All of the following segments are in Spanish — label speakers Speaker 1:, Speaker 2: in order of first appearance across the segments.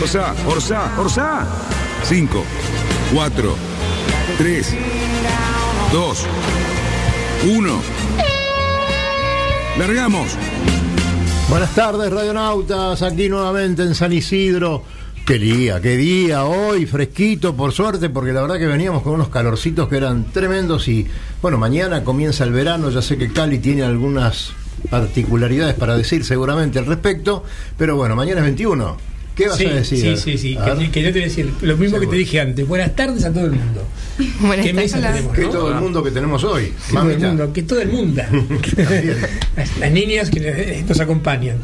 Speaker 1: Orsa, Orsa, Orsa. 5, 4, 3, 2, 1. Largamos.
Speaker 2: Buenas tardes, radionautas, aquí nuevamente en San Isidro. Qué día, qué día hoy, fresquito, por suerte, porque la verdad que veníamos con unos calorcitos que eran tremendos y bueno, mañana comienza el verano, ya sé que Cali tiene algunas particularidades para decir seguramente al respecto, pero bueno, mañana es 21. ¿Qué vas
Speaker 3: sí,
Speaker 2: a decir?
Speaker 3: Sí, sí, sí. Que, que yo te voy a decir lo mismo que te dije antes. Buenas tardes a todo el mundo.
Speaker 4: Buenas
Speaker 3: ¿Qué mesa tenemos,
Speaker 2: Que
Speaker 3: no?
Speaker 2: todo el mundo que tenemos hoy.
Speaker 3: Que todo el mundo, que todo el mundo. las, las niñas que nos acompañan.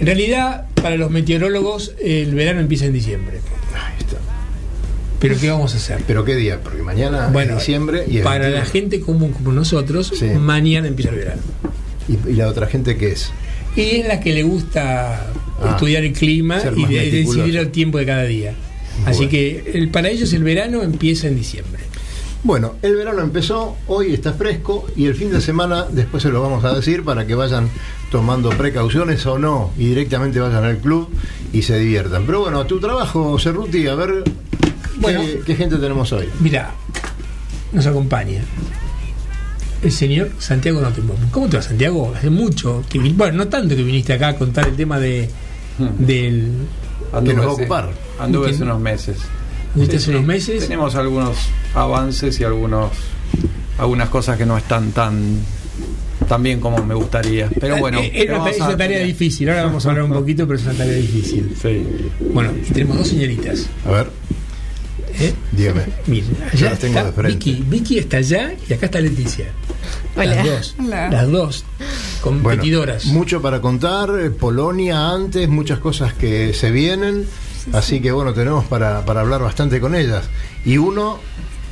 Speaker 3: En realidad, para los meteorólogos, el verano empieza en diciembre.
Speaker 2: Ahí está.
Speaker 3: Pero ¿qué vamos a hacer?
Speaker 2: Pero qué día, porque mañana
Speaker 3: Bueno,
Speaker 2: es diciembre y
Speaker 3: para
Speaker 2: 21.
Speaker 3: la gente común como nosotros,
Speaker 2: Sí.
Speaker 3: mañana empieza el verano.
Speaker 2: ¿Y, y la otra gente qué es?
Speaker 3: Y es la que le gusta
Speaker 2: Ah,
Speaker 3: estudiar el clima y de- decidir el tiempo de cada día. Así que el- para ellos el verano empieza en diciembre.
Speaker 2: Bueno, el verano empezó, hoy está fresco y el fin de semana después se lo vamos a decir para que vayan tomando precauciones o no y directamente vayan al club y se diviertan. Pero bueno, tu trabajo, Cerruti, a ver
Speaker 3: Bueno.
Speaker 2: ¿qué, qué gente tenemos hoy.
Speaker 3: Mira, nos acompaña el señor Santiago Notenbaum. ¿Cómo te va, Santiago? Hace mucho que bueno, no tanto que viniste acá a contar el tema de del
Speaker 2: Que nos va a
Speaker 5: hace-
Speaker 2: ocupar.
Speaker 5: Anduve hace unos meses.
Speaker 3: viniste
Speaker 5: Sí,
Speaker 3: hace unos meses.
Speaker 5: Tenemos algunos avances y algunos algunas cosas que no están tan tan bien como me gustaría. Pero bueno,
Speaker 3: Eh, eh,
Speaker 5: ¿qué
Speaker 3: es una, es tarea difícil. Ahora vamos a hablar un poquito, pero es una tarea difícil.
Speaker 5: Sí.
Speaker 3: Bueno, y tenemos dos señoritas.
Speaker 2: A ver,
Speaker 3: ¿eh?
Speaker 2: dígame.
Speaker 3: Miren,
Speaker 2: Yo
Speaker 3: allá
Speaker 2: las tengo
Speaker 3: está
Speaker 2: de frente.
Speaker 3: Vicky. Vicky está allá y acá está Leticia.
Speaker 4: Hola.
Speaker 3: Las dos.
Speaker 4: Hola.
Speaker 3: Las dos.
Speaker 2: Bueno,
Speaker 3: Competidoras.
Speaker 2: mucho para contar, eh, Polonia antes, muchas cosas que se vienen, así que bueno, tenemos para, para hablar bastante con ellas. Y uno,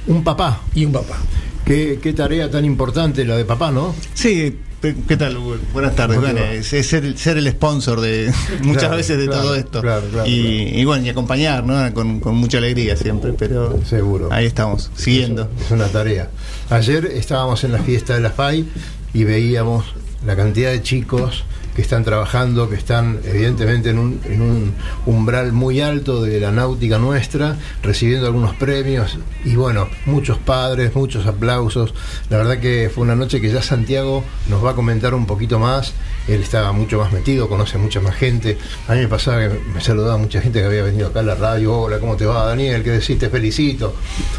Speaker 2: un papá.
Speaker 3: y un papá.
Speaker 2: Qué, qué tarea tan importante la de papá, ¿no?
Speaker 6: Sí, ¿qué tal? Hugo? Buenas tardes. Es, es ser, ser el sponsor de muchas
Speaker 2: Claro,
Speaker 6: veces de
Speaker 2: claro,
Speaker 6: todo esto.
Speaker 2: claro, claro,
Speaker 6: y, y bueno, y acompañar, ¿no? Con, con mucha alegría siempre, pero
Speaker 2: Seguro.
Speaker 6: ahí estamos, siguiendo.
Speaker 2: Es una tarea. Ayer estábamos en la fiesta de la FAI y veíamos la cantidad de chicos que están trabajando, que están evidentemente en un, en un umbral muy alto de la náutica nuestra, recibiendo algunos premios y bueno, muchos padres, muchos aplausos. La verdad que fue una noche que ya Santiago nos va a comentar un poquito más. Él estaba mucho más metido, conoce mucha más gente. A mí me pasaba que me saludaba mucha gente que había venido acá a la radio. Hola, ¿cómo te va, Daniel? ¿Qué decís? Te felicito.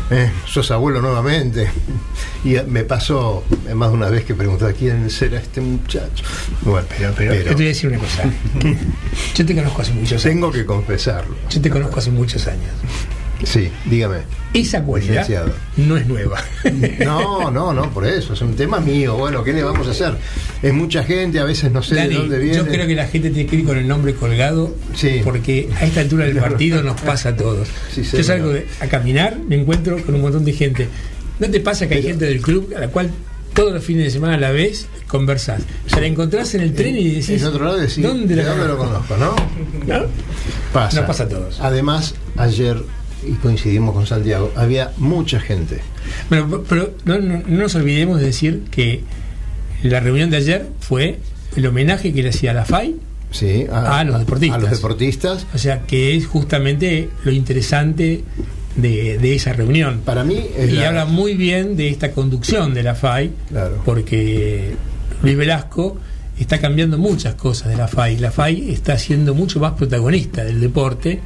Speaker 2: Eh, sos abuelo nuevamente. Y me pasó más de una vez que preguntaba quién será este muchacho. Bueno, pero,
Speaker 3: Pero, yo te voy a decir una cosa. Yo te conozco hace muchos años.
Speaker 2: tengo que confesarlo.
Speaker 3: Yo te conozco hace muchos años.
Speaker 2: Sí, dígame.
Speaker 3: Esa cualidad
Speaker 2: Licenciado.
Speaker 3: no es nueva.
Speaker 2: No, no, no, por eso, es un tema mío. Bueno, ¿qué le vamos a hacer? Es mucha gente, a veces no sé
Speaker 3: Dani,
Speaker 2: de dónde viene.
Speaker 3: yo creo que la gente tiene que ir con el nombre colgado
Speaker 2: Sí.
Speaker 3: porque a esta altura del partido nos pasa a todos.
Speaker 2: Sí,
Speaker 3: yo salgo de- a caminar, me encuentro con un montón de gente. ¿No te pasa que hay
Speaker 2: Pero-
Speaker 3: gente del club a la cual todos los fines de semana la ves, conversás? O sea, la encontrás en el tren y decís,
Speaker 2: En otro lado decís,
Speaker 3: ¿dónde,
Speaker 2: ¿de
Speaker 3: la
Speaker 2: dónde lo conozco? ¿No?
Speaker 3: ¿No?
Speaker 2: Pasa.
Speaker 3: Nos pasa a todos.
Speaker 2: Además, ayer, y coincidimos con Santiago, había mucha gente.
Speaker 3: Bueno, pero no, no- no nos olvidemos de decir que la reunión de ayer fue el homenaje que le hacía la FAI,
Speaker 2: Sí,
Speaker 3: A los deportistas.
Speaker 2: A los deportistas.
Speaker 3: o sea, que es justamente lo interesante de, de esa reunión.
Speaker 2: Para mí es
Speaker 3: Y
Speaker 2: la-
Speaker 3: habla muy bien de esta conducción de la FAI,
Speaker 2: Claro.
Speaker 3: porque Luis Velasco está cambiando muchas cosas de la FAI. La FAI está siendo mucho más protagonista del deporte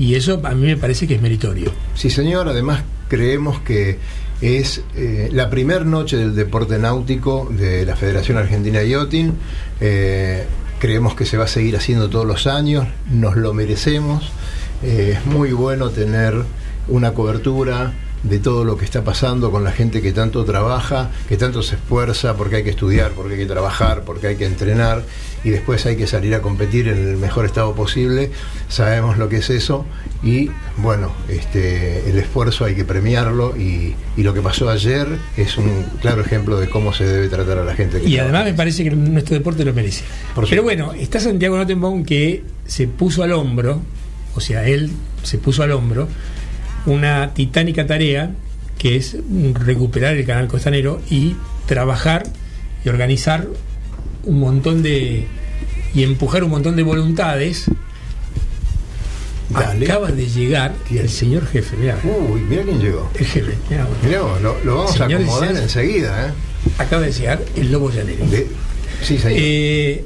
Speaker 3: y eso a mí me parece que es meritorio.
Speaker 2: Sí, señor. Además, creemos que, es eh, la primer noche del deporte náutico de la Federación Argentina de Yachting. Eh, creemos que se va a seguir haciendo todos los años, nos lo merecemos. Eh, es muy bueno tener una cobertura de todo lo que está pasando con la gente que tanto trabaja, que tanto se esfuerza, porque hay que estudiar, porque hay que trabajar, porque hay que entrenar y después hay que salir a competir en el mejor estado posible. Sabemos lo que es eso y bueno, este, el esfuerzo hay que premiarlo y, y lo que pasó ayer es un claro ejemplo de cómo se debe tratar a la gente. Que
Speaker 3: Y además me parece que nuestro deporte lo merece. Pero bueno, está Santiago Notenbaum que se puso al hombro, o sea, él se puso al hombro una titánica tarea que es recuperar el canal costanero y trabajar y organizar un montón de y empujar un montón de voluntades.
Speaker 2: Dale.
Speaker 3: Acaba de llegar
Speaker 2: ¿Quién?
Speaker 3: el señor jefe, mirá,
Speaker 2: Uy, mira quién llegó.
Speaker 3: el jefe, mirá,
Speaker 2: Mirá vos, lo, lo vamos
Speaker 3: Señores,
Speaker 2: a acomodar enseguida. ¿eh?
Speaker 3: acaba de llegar el lobo llanero.
Speaker 2: De- sí, señor.
Speaker 3: Eh,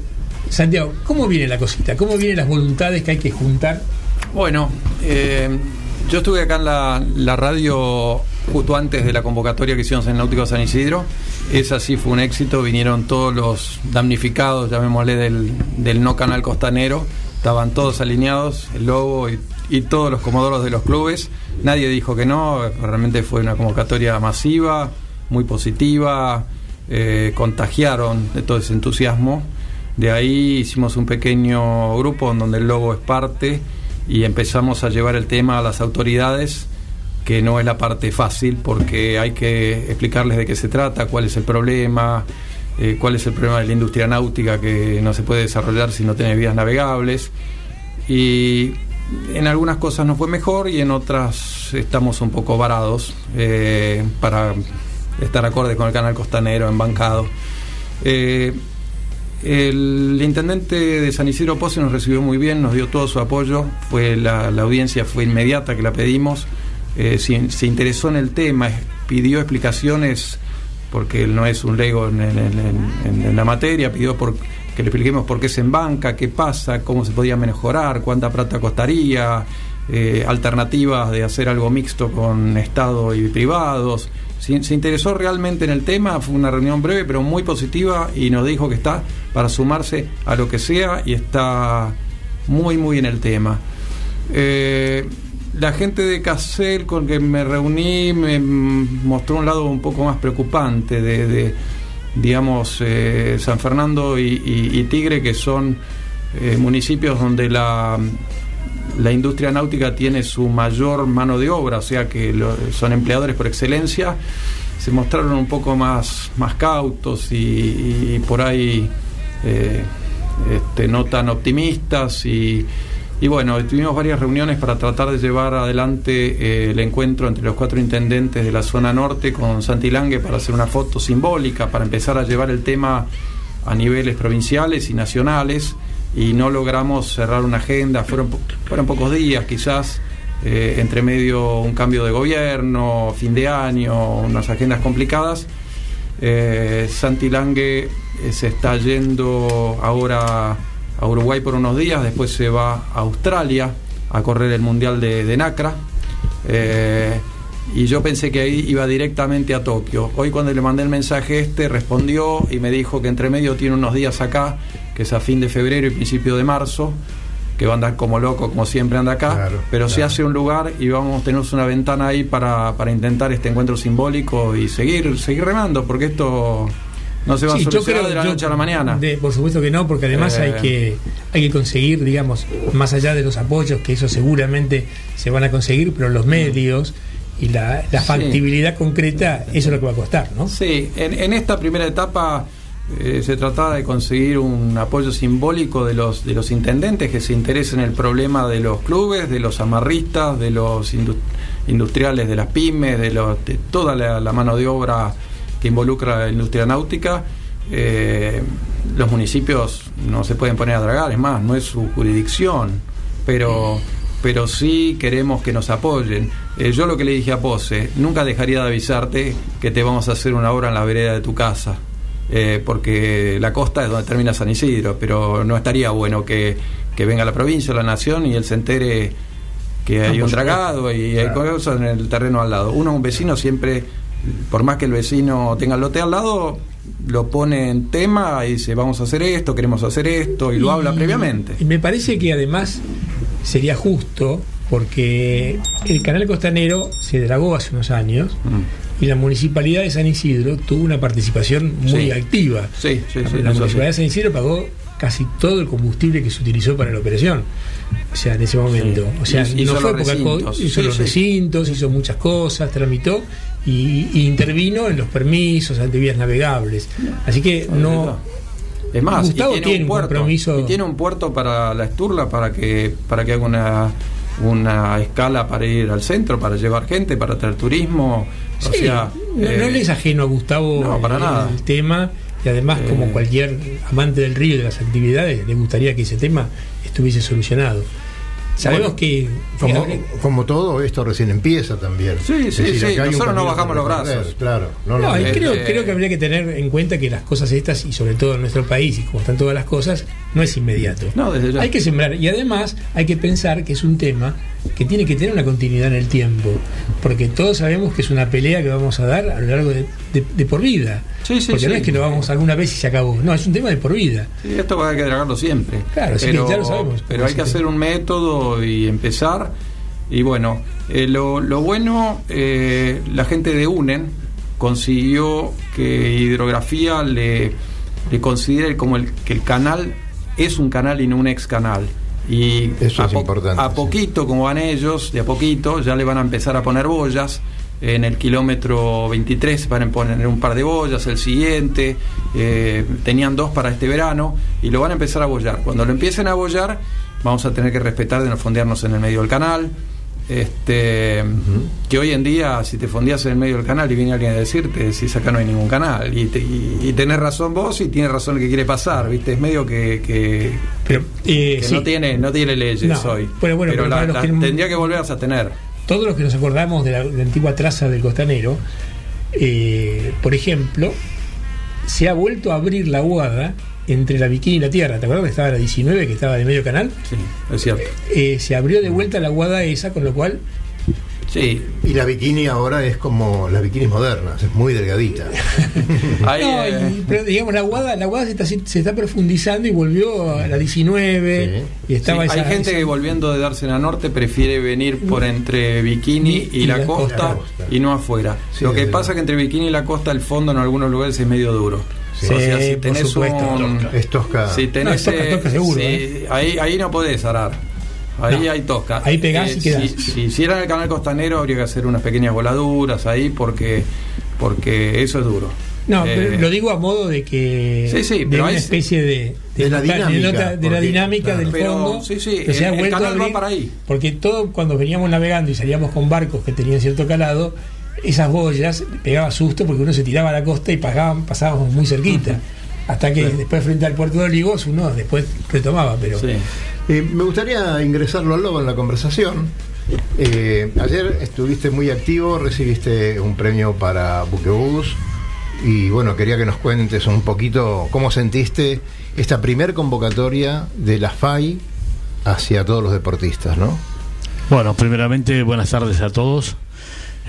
Speaker 3: Santiago, ¿cómo viene la cosita? ¿Cómo vienen las voluntades que hay que juntar?
Speaker 5: Bueno, eh, yo estuve acá en la, radio justo antes de la convocatoria que hicimos en Náutico San Isidro. Esa sí fue un éxito, vinieron todos los damnificados, llamémosle, del, del no canal costanero. Estaban todos alineados, el Lobo y, y todos los comodoros de los clubes. Nadie dijo que no, realmente fue una convocatoria masiva, muy positiva, eh, contagiaron de todo ese entusiasmo. De ahí hicimos un pequeño grupo en donde el Lobo es parte y empezamos a llevar el tema a las autoridades, que no es la parte fácil porque hay que explicarles de qué se trata, cuál es el problema, eh, cuál es el problema de la industria náutica que no se puede desarrollar si no tiene vías navegables. Y en algunas cosas nos fue mejor y en otras estamos un poco varados eh, para estar acorde con el canal costanero, embancado. El intendente de San Isidro Pose nos recibió muy bien, nos dio todo su apoyo, fue la, audiencia fue inmediata que la pedimos, eh, se, interesó en el tema, pidió explicaciones porque él no es un lego en la materia, pidió por, que le expliquemos por qué se embanca, qué pasa, cómo se podía mejorar, cuánta plata costaría, eh, alternativas de hacer algo mixto con Estado y privados. Se, interesó realmente en el tema, fue una reunión breve pero muy positiva y nos dijo que está para sumarse a lo que sea y está muy muy en el tema. Eh, la gente de Casel con que me reuní me mostró un lado un poco más preocupante de, digamos, eh, San Fernando y Tigre, que son eh, municipios donde la, la industria náutica tiene su mayor mano de obra, o sea que son empleadores por excelencia, se mostraron un poco más, más cautos y, y por ahí eh, este, no tan optimistas y, y bueno, tuvimos varias reuniones para tratar de llevar adelante eh, el encuentro entre los cuatro intendentes de la zona norte con Santi Lange para hacer una foto simbólica, para empezar a llevar el tema a niveles provinciales y nacionales y no logramos cerrar una agenda, fueron, fueron pocos días quizás, eh, entre medio un cambio de gobierno, fin de año, unas agendas complicadas. Eh, Santi Lange eh, se está yendo ahora a Uruguay por unos días, después se va a Australia a correr el Mundial de, de Nacra. Eh, y yo pensé que ahí iba directamente a Tokio. Hoy cuando le mandé el mensaje este, respondió y me dijo que entre medio tiene unos días acá, que es a fin de febrero y principio de marzo, que va a andar como loco, como siempre anda acá,
Speaker 2: Claro,
Speaker 5: pero se hace un lugar y vamos, tenemos una ventana ahí para, para intentar este encuentro simbólico y seguir, seguir remando, porque esto no se va
Speaker 3: Sí,
Speaker 5: a
Speaker 3: yo
Speaker 5: solucionar
Speaker 3: creo
Speaker 5: de la
Speaker 3: yo-
Speaker 5: noche a la mañana.
Speaker 3: de- por supuesto que no, porque además
Speaker 5: Eh.
Speaker 3: hay que hay que conseguir, digamos, más allá de los apoyos, que eso seguramente se van a conseguir, pero los medios y la, la
Speaker 5: Sí.
Speaker 3: factibilidad concreta, eso es lo que va a costar, ¿no?
Speaker 5: Sí, en, en esta primera etapa eh, se trataba de conseguir un apoyo simbólico de los, de los intendentes que se interesen en el problema de los clubes, de los amarristas, de los indu- industriales, de las pymes, de, los, de toda la, la mano de obra que involucra la industria náutica. Eh, los municipios no se pueden poner a dragar, es más, no es su jurisdicción, pero, pero sí queremos que nos apoyen. Eh, yo lo que le dije a Pose, nunca dejaría de avisarte que te vamos a hacer una obra en la vereda de tu casa, eh, porque la costa es donde termina San Isidro, pero no estaría bueno que, que venga la provincia la nación y él se entere que hay
Speaker 2: por
Speaker 5: un dragado y hay cosas en el terreno al lado. Uno, un vecino, siempre por más que el vecino tenga el lote al lado, lo pone en tema y dice, vamos a hacer esto, queremos hacer esto, y lo habla previamente.
Speaker 3: Y me parece que además sería justo porque el canal costanero se dragó hace unos años
Speaker 5: Mm.
Speaker 3: y la municipalidad de San Isidro tuvo una participación muy
Speaker 5: Sí.
Speaker 3: activa.
Speaker 5: Sí, sí, sí,
Speaker 3: la
Speaker 5: eso
Speaker 3: municipalidad de. San Isidro pagó casi todo el combustible que se utilizó para la operación. O sea, en ese momento. O sea,
Speaker 5: Hizo
Speaker 3: no
Speaker 5: los
Speaker 3: fue poca
Speaker 5: recintos.
Speaker 3: Hizo los recintos, hizo muchas cosas, tramitó y, y intervino en los permisos ante vías navegables. Así que no.
Speaker 5: Es más,
Speaker 3: Gustavo
Speaker 5: y tiene,
Speaker 3: tiene
Speaker 5: un
Speaker 3: un
Speaker 5: puerto,
Speaker 3: compromiso-
Speaker 5: y tiene un puerto para la Esturla para que para que haga una una escala para ir al centro, para llevar gente, para traer turismo, o
Speaker 3: Sí,
Speaker 5: sea,
Speaker 3: no,
Speaker 5: eh,
Speaker 3: no le es ajeno a Gustavo
Speaker 5: no, para
Speaker 3: el,
Speaker 5: nada.
Speaker 3: el tema y además
Speaker 5: Eh.
Speaker 3: como cualquier amante del río y de las actividades le gustaría que ese tema estuviese solucionado. Sabemos
Speaker 5: Bueno,
Speaker 3: que,
Speaker 2: Como,
Speaker 3: que-
Speaker 2: como todo, esto recién empieza también.
Speaker 5: Sí, sí, sí,
Speaker 2: hay un
Speaker 5: nosotros no bajamos los brazos.
Speaker 2: Claro, no,
Speaker 3: No,
Speaker 2: no,
Speaker 3: y
Speaker 2: no.
Speaker 3: creo, creo que habría que tener en cuenta que las cosas estas, y sobre todo en nuestro país, y como están todas las cosas, no es inmediato.
Speaker 5: No, desde ya.
Speaker 3: Hay que sembrar, y además hay que pensar que es un tema que tiene que tener una continuidad en el tiempo, porque todos sabemos que es una pelea que vamos a dar a lo largo de, de- de por vida.
Speaker 5: Sí, sí,
Speaker 3: porque no es que lo vamos alguna vez y se acabó, no, es un tema de por vida.
Speaker 5: Sí, esto va a que dragarlo siempre.
Speaker 3: Claro, sí,
Speaker 5: pero,
Speaker 3: ya lo sabemos.
Speaker 5: Pero hay que hacer un método y empezar. Y bueno, eh, lo, lo bueno, eh, la gente de UNEN consiguió que Hidrografía le, le considere como el, que el canal es un canal y no un ex canal. Y
Speaker 2: Eso
Speaker 5: a,
Speaker 2: es importante,
Speaker 5: a
Speaker 2: sí.
Speaker 5: poquito, como van ellos, de a poquito, ya le van a empezar a poner boyas. En el kilómetro 23 van a poner un par de boyas, el siguiente, eh, tenían dos para este verano y lo van a empezar a bollar. Cuando lo empiecen a bollar, vamos a tener que respetar de no fondearnos en el medio del canal. Este, Que hoy en día, si te fondeas en el medio del canal y viene alguien a decirte, si acá no hay ningún canal, y, te- y- y tenés razón vos y tienes razón el que quiere pasar, ¿viste? Es medio que, que,
Speaker 3: Pero, eh,
Speaker 5: que
Speaker 3: sí,
Speaker 5: no, tiene, no tiene leyes
Speaker 3: No,
Speaker 5: hoy.
Speaker 3: pero bueno, pero
Speaker 5: la-
Speaker 3: para los
Speaker 5: la-
Speaker 3: que-
Speaker 5: tendría que volverlas a tener.
Speaker 3: todos los que nos acordamos de la, de la antigua traza del costanero, eh, por ejemplo, se ha vuelto a abrir la aguada entre la bikini y la tierra. ¿Te acuerdas que estaba la 19, que estaba de medio canal?
Speaker 5: Sí, es cierto.
Speaker 3: Eh, se abrió de vuelta la aguada esa, con lo cual
Speaker 5: Sí,
Speaker 2: Y la bikini ahora es como las bikinis modernas, es muy delgadita.
Speaker 5: hay,
Speaker 3: No,
Speaker 5: eh,
Speaker 3: y- pero digamos, la aguada, la aguada se, está, se está profundizando y volvió a la 19 y
Speaker 5: sí,
Speaker 3: estaba
Speaker 5: hay gente
Speaker 3: esa-
Speaker 5: que volviendo de Dársena Norte prefiere venir por entre Bikini y,
Speaker 3: Y
Speaker 5: la,
Speaker 3: la
Speaker 5: costa,
Speaker 2: costa.
Speaker 5: y no afuera.
Speaker 2: Sí,
Speaker 5: Lo que pasa
Speaker 2: luego.
Speaker 5: que entre Bikini y la costa el fondo en algunos lugares es medio duro.
Speaker 3: Sí,
Speaker 5: o sea, si
Speaker 3: por
Speaker 5: tenés
Speaker 3: supuesto.
Speaker 5: un,
Speaker 2: Es tosca.
Speaker 5: si tenés
Speaker 3: No, es tosca,
Speaker 5: eh,
Speaker 3: tosca seguro, ¿eh?
Speaker 5: ahí ahí no podés arar. Ahí
Speaker 3: No.
Speaker 5: hay tosca.
Speaker 3: Ahí pegás y quedás.
Speaker 5: Si, si hicieran el canal costanero habría que hacer unas pequeñas voladuras ahí porque porque eso es duro.
Speaker 3: No,
Speaker 5: Eh,
Speaker 3: pero lo digo a modo de que
Speaker 5: Sí, sí,
Speaker 3: de
Speaker 5: pero
Speaker 3: una especie de,
Speaker 2: De la
Speaker 3: nota-
Speaker 2: dinámica,
Speaker 3: nota- de la dinámica
Speaker 2: claro.
Speaker 3: del
Speaker 5: Pero,
Speaker 3: fondo.
Speaker 5: sí, sí,
Speaker 3: que se
Speaker 5: el-
Speaker 3: ha
Speaker 5: el
Speaker 3: vuelto a
Speaker 5: canal va
Speaker 3: abrir,
Speaker 5: para ahí.
Speaker 3: Porque todo cuando veníamos navegando y salíamos con barcos que tenían cierto calado, esas boyas pegaba susto porque uno se tiraba a la costa y pagaban, pasábamos muy cerquita. Hasta que después frente al puerto de Olivos uno después retomaba, pero
Speaker 5: sí.
Speaker 2: Eh, me gustaría ingresarlo al lobo en la conversación. Eh, ayer estuviste muy activo, recibiste un premio para Buquebus y bueno, quería que nos cuentes un poquito cómo sentiste esta primer convocatoria de la FAI hacia todos los deportistas, ¿no?
Speaker 4: Bueno, primeramente buenas tardes a todos.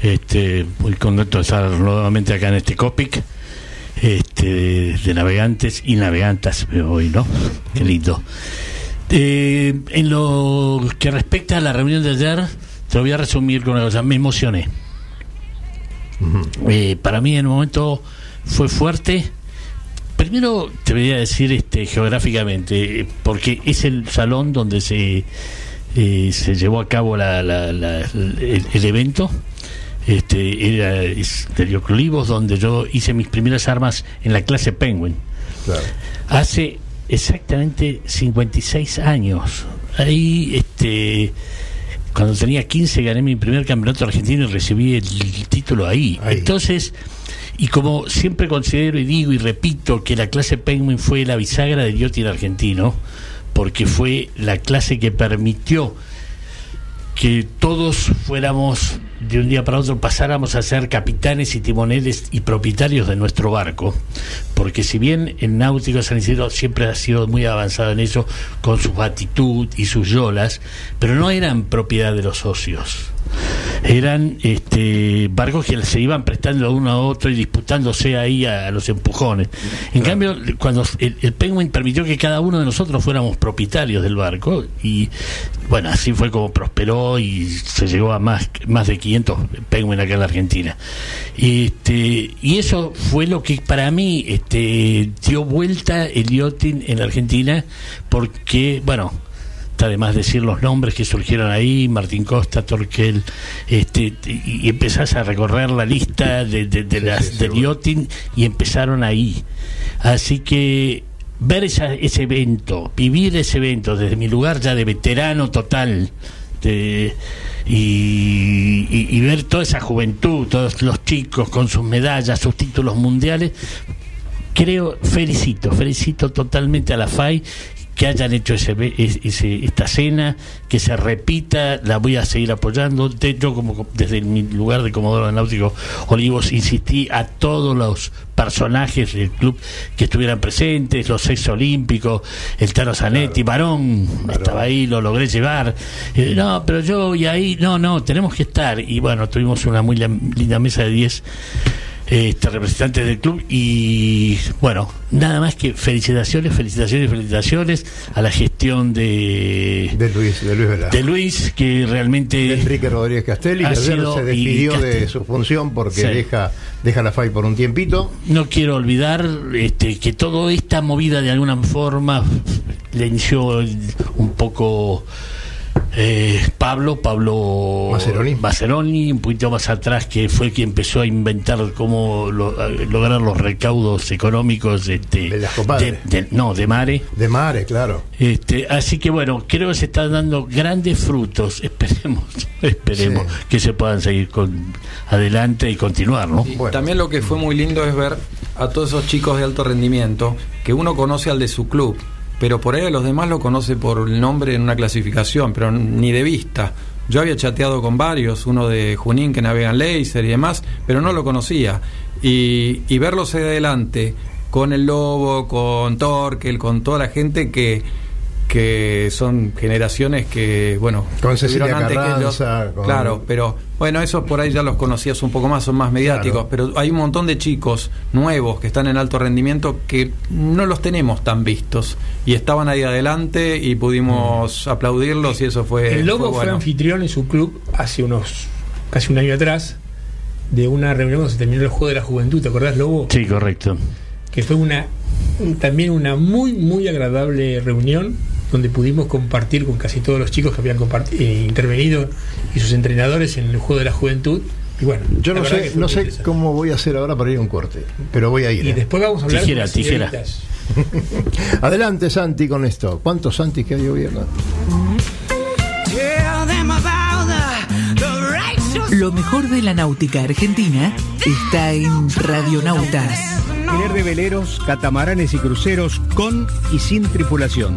Speaker 4: Este, muy contento de estar nuevamente acá en este COPIC, este, de navegantes y navegantas hoy, ¿no? Qué lindo. Eh, en lo que respecta a la reunión de ayer, te lo voy a resumir con una cosa. Me emocioné. Eh, para mí en el momento fue fuerte. Primero te voy a decir este, geográficamente, eh, porque es el salón donde se, eh, se llevó a cabo la- la- la- el, el evento. Este, era es de Olivos, donde yo hice mis primeras armas en la clase Penguin.
Speaker 2: Claro.
Speaker 4: Hace exactamente 56 años. Ahí, este, cuando tenía 15 gané mi primer campeonato argentino y recibí el, título ahí.
Speaker 2: Ahí.
Speaker 4: Entonces, y como siempre considero y digo y repito que la clase Penguin fue la bisagra del yachting argentino, porque fue la clase que permitió que todos fuéramos de un día para otro pasáramos a ser capitanes y timoneles y propietarios de nuestro barco, porque si bien el náutico San Isidro siempre ha sido muy avanzado en eso con su batitud y sus yolas, pero no eran propiedad de los socios. Eran este, barcos que se iban prestando uno a otro y disputándose ahí a, a los empujones. En cambio, cuando el, el Penguin permitió que cada uno de nosotros fuéramos propietarios del barco y bueno, así fue como prosperó y se llegó a más, más de 500 Penguin acá en la Argentina. Este, y eso fue lo que para mí este, dio vuelta el yachting en la Argentina porque, bueno, está de más decir los nombres que surgieron ahí, Martín Costa, Torquel, este, y, empezás a recorrer la lista de, de- de las,
Speaker 2: sí,
Speaker 4: del yachting y empezaron ahí. Así que ver esa- ese evento, vivir ese evento desde mi lugar ya de veterano total, de- y, y- y ver toda esa juventud, todos los chicos con sus medallas, sus títulos mundiales, creo, felicito, felicito totalmente a la FAI que hayan hecho ese, ese- esta cena, que se repita, la voy a seguir apoyando. De- yo como desde mi lugar de Comodoro Náutico Olivos insistí a todos los personajes del club que estuvieran presentes, los ex olímpicos, el Tano Zanetti, Barón, estaba ahí, lo logré llevar. Eh, no, pero yo y ahí, no, no, tenemos que estar. Y bueno, tuvimos una muy linda mesa de 10 este, representantes del club y bueno, nada más que felicitaciones, felicitaciones, felicitaciones a la gestión de,
Speaker 2: De Luis, de Luis Velasco.
Speaker 4: de Luis, que
Speaker 2: de
Speaker 4: realmente
Speaker 2: Enrique Rodríguez Castelli, que ayer se despidió de su función porque
Speaker 4: Sí.
Speaker 2: deja, deja la FAI por un tiempito.
Speaker 4: no quiero olvidar este, que toda esta movida de alguna forma le inició un poco eh, Pablo, Pablo
Speaker 2: Maceroni.
Speaker 4: Maceroni, un poquito más atrás, que fue el que empezó a inventar cómo lo- a lograr los recaudos económicos de, de-
Speaker 2: Padre.
Speaker 4: de- de- no, de Mare.
Speaker 2: De Mare, claro.
Speaker 4: Este, así que bueno, creo que se están dando grandes frutos. Esperemos, esperemos
Speaker 2: Sí.
Speaker 4: que se puedan seguir con adelante y continuar, ¿no?
Speaker 5: Y
Speaker 2: Bueno.
Speaker 5: También lo que fue muy lindo es ver a todos esos chicos de alto rendimiento que uno conoce al de su club, pero por ahí a los demás lo conoce por el nombre en una clasificación, pero ni de vista. Yo había chateado con varios, uno de Junín que navegan laser y demás, pero no lo conocía. Y, y verlos adelante con el Lobo, con Torkel, con toda la gente que que son generaciones que, bueno,
Speaker 2: Con Cecilia
Speaker 5: antes que ellos.
Speaker 2: Carranza, con-
Speaker 5: Claro, pero bueno, esos por ahí ya los conocías un poco más, son más mediáticos,
Speaker 2: Claro.
Speaker 5: pero hay un montón de chicos nuevos que están en alto rendimiento que no los tenemos tan vistos y estaban ahí adelante y pudimos aplaudirlos y eso fue
Speaker 3: el Lobo
Speaker 5: fue
Speaker 3: fue, anfitrión en su club hace unos casi un año atrás de una reunión cuando se terminó el juego de la juventud, ¿te acordás, Lobo?
Speaker 4: Sí, correcto.
Speaker 3: Que fue una un- también una muy muy agradable reunión donde pudimos compartir con casi todos los chicos que habían eh, intervenido y sus entrenadores en el juego de la juventud. Y bueno,
Speaker 2: Yo no sé, no sé cómo voy a hacer ahora para ir a un corte, pero voy a ir.
Speaker 3: Y
Speaker 2: ¿eh?
Speaker 3: después vamos a hablar
Speaker 4: Tijera,
Speaker 3: con
Speaker 4: tijera.
Speaker 2: Adelante, Santi, con esto. ¿Cuántos Santis que hay hoy?
Speaker 7: Lo mejor de la náutica argentina está en Radionautas.
Speaker 8: Alquiler de veleros, catamaranes y cruceros con y sin tripulación.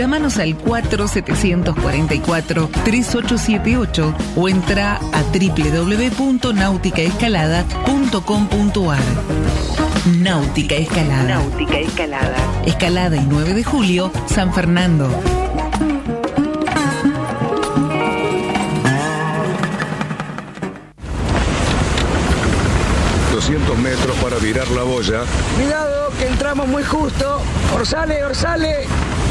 Speaker 7: Llámanos al 4744-3878 o entra a www.nauticaescalada.com.ar. Náutica Escalada. Náutica Escalada. Escalada y 9 de julio, San Fernando.
Speaker 1: 200 metros para virar la boya.
Speaker 9: Cuidado, que entramos muy justo. Orsale, orsale.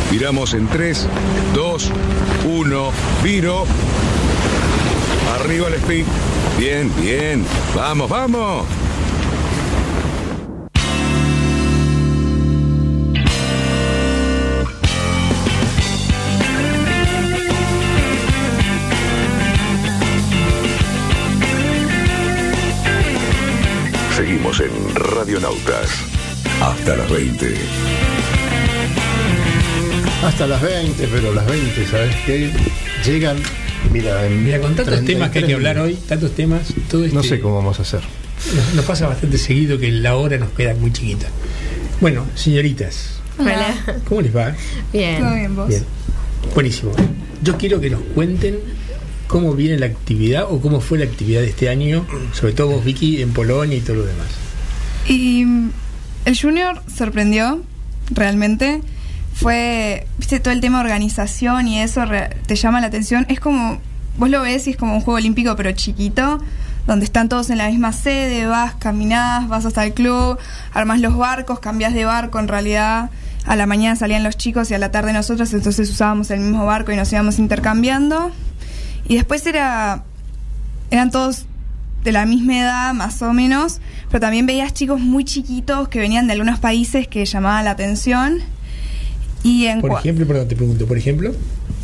Speaker 1: Tiramos en 3, 2, 1, viro. Arriba el speed. Bien, bien. Vamos, vamos. Seguimos en Radionautas. Hasta las 20.
Speaker 2: Hasta las 20, pero las 20, ¿sabes qué? Llegan, mira, en
Speaker 3: Mira, con tantos temas que hay que
Speaker 2: 33
Speaker 3: hablar hoy, tantos temas, todo este,
Speaker 2: No sé cómo vamos a hacer.
Speaker 3: nos, nos pasa bastante seguido que la hora nos queda muy chiquita. Bueno, señoritas,
Speaker 10: Hola.
Speaker 3: ¿cómo les va?
Speaker 10: Bien.
Speaker 11: Todo bien, vos.
Speaker 3: Bien. Buenísimo. Yo quiero que nos cuenten cómo viene la actividad o cómo fue la actividad de este año, sobre todo vos, Vicky, en Polonia y todo lo demás.
Speaker 11: Y mm, el Junior sorprendió, realmente. Fue, viste, todo el tema organización y eso te llama la atención. Es como, vos lo ves y es como un juego olímpico, pero chiquito, donde están todos en la misma sede, vas, caminás, vas hasta el club, armas los barcos, cambias de barco en realidad. A la mañana salían los chicos y a la tarde nosotros, entonces usábamos el mismo barco y nos íbamos intercambiando. Y después era eran todos de la misma edad, más o menos, pero también veías chicos muy chiquitos que venían de algunos países que llamaban la atención. Y en,
Speaker 3: Por ejemplo, perdón, te pregunto, por ejemplo,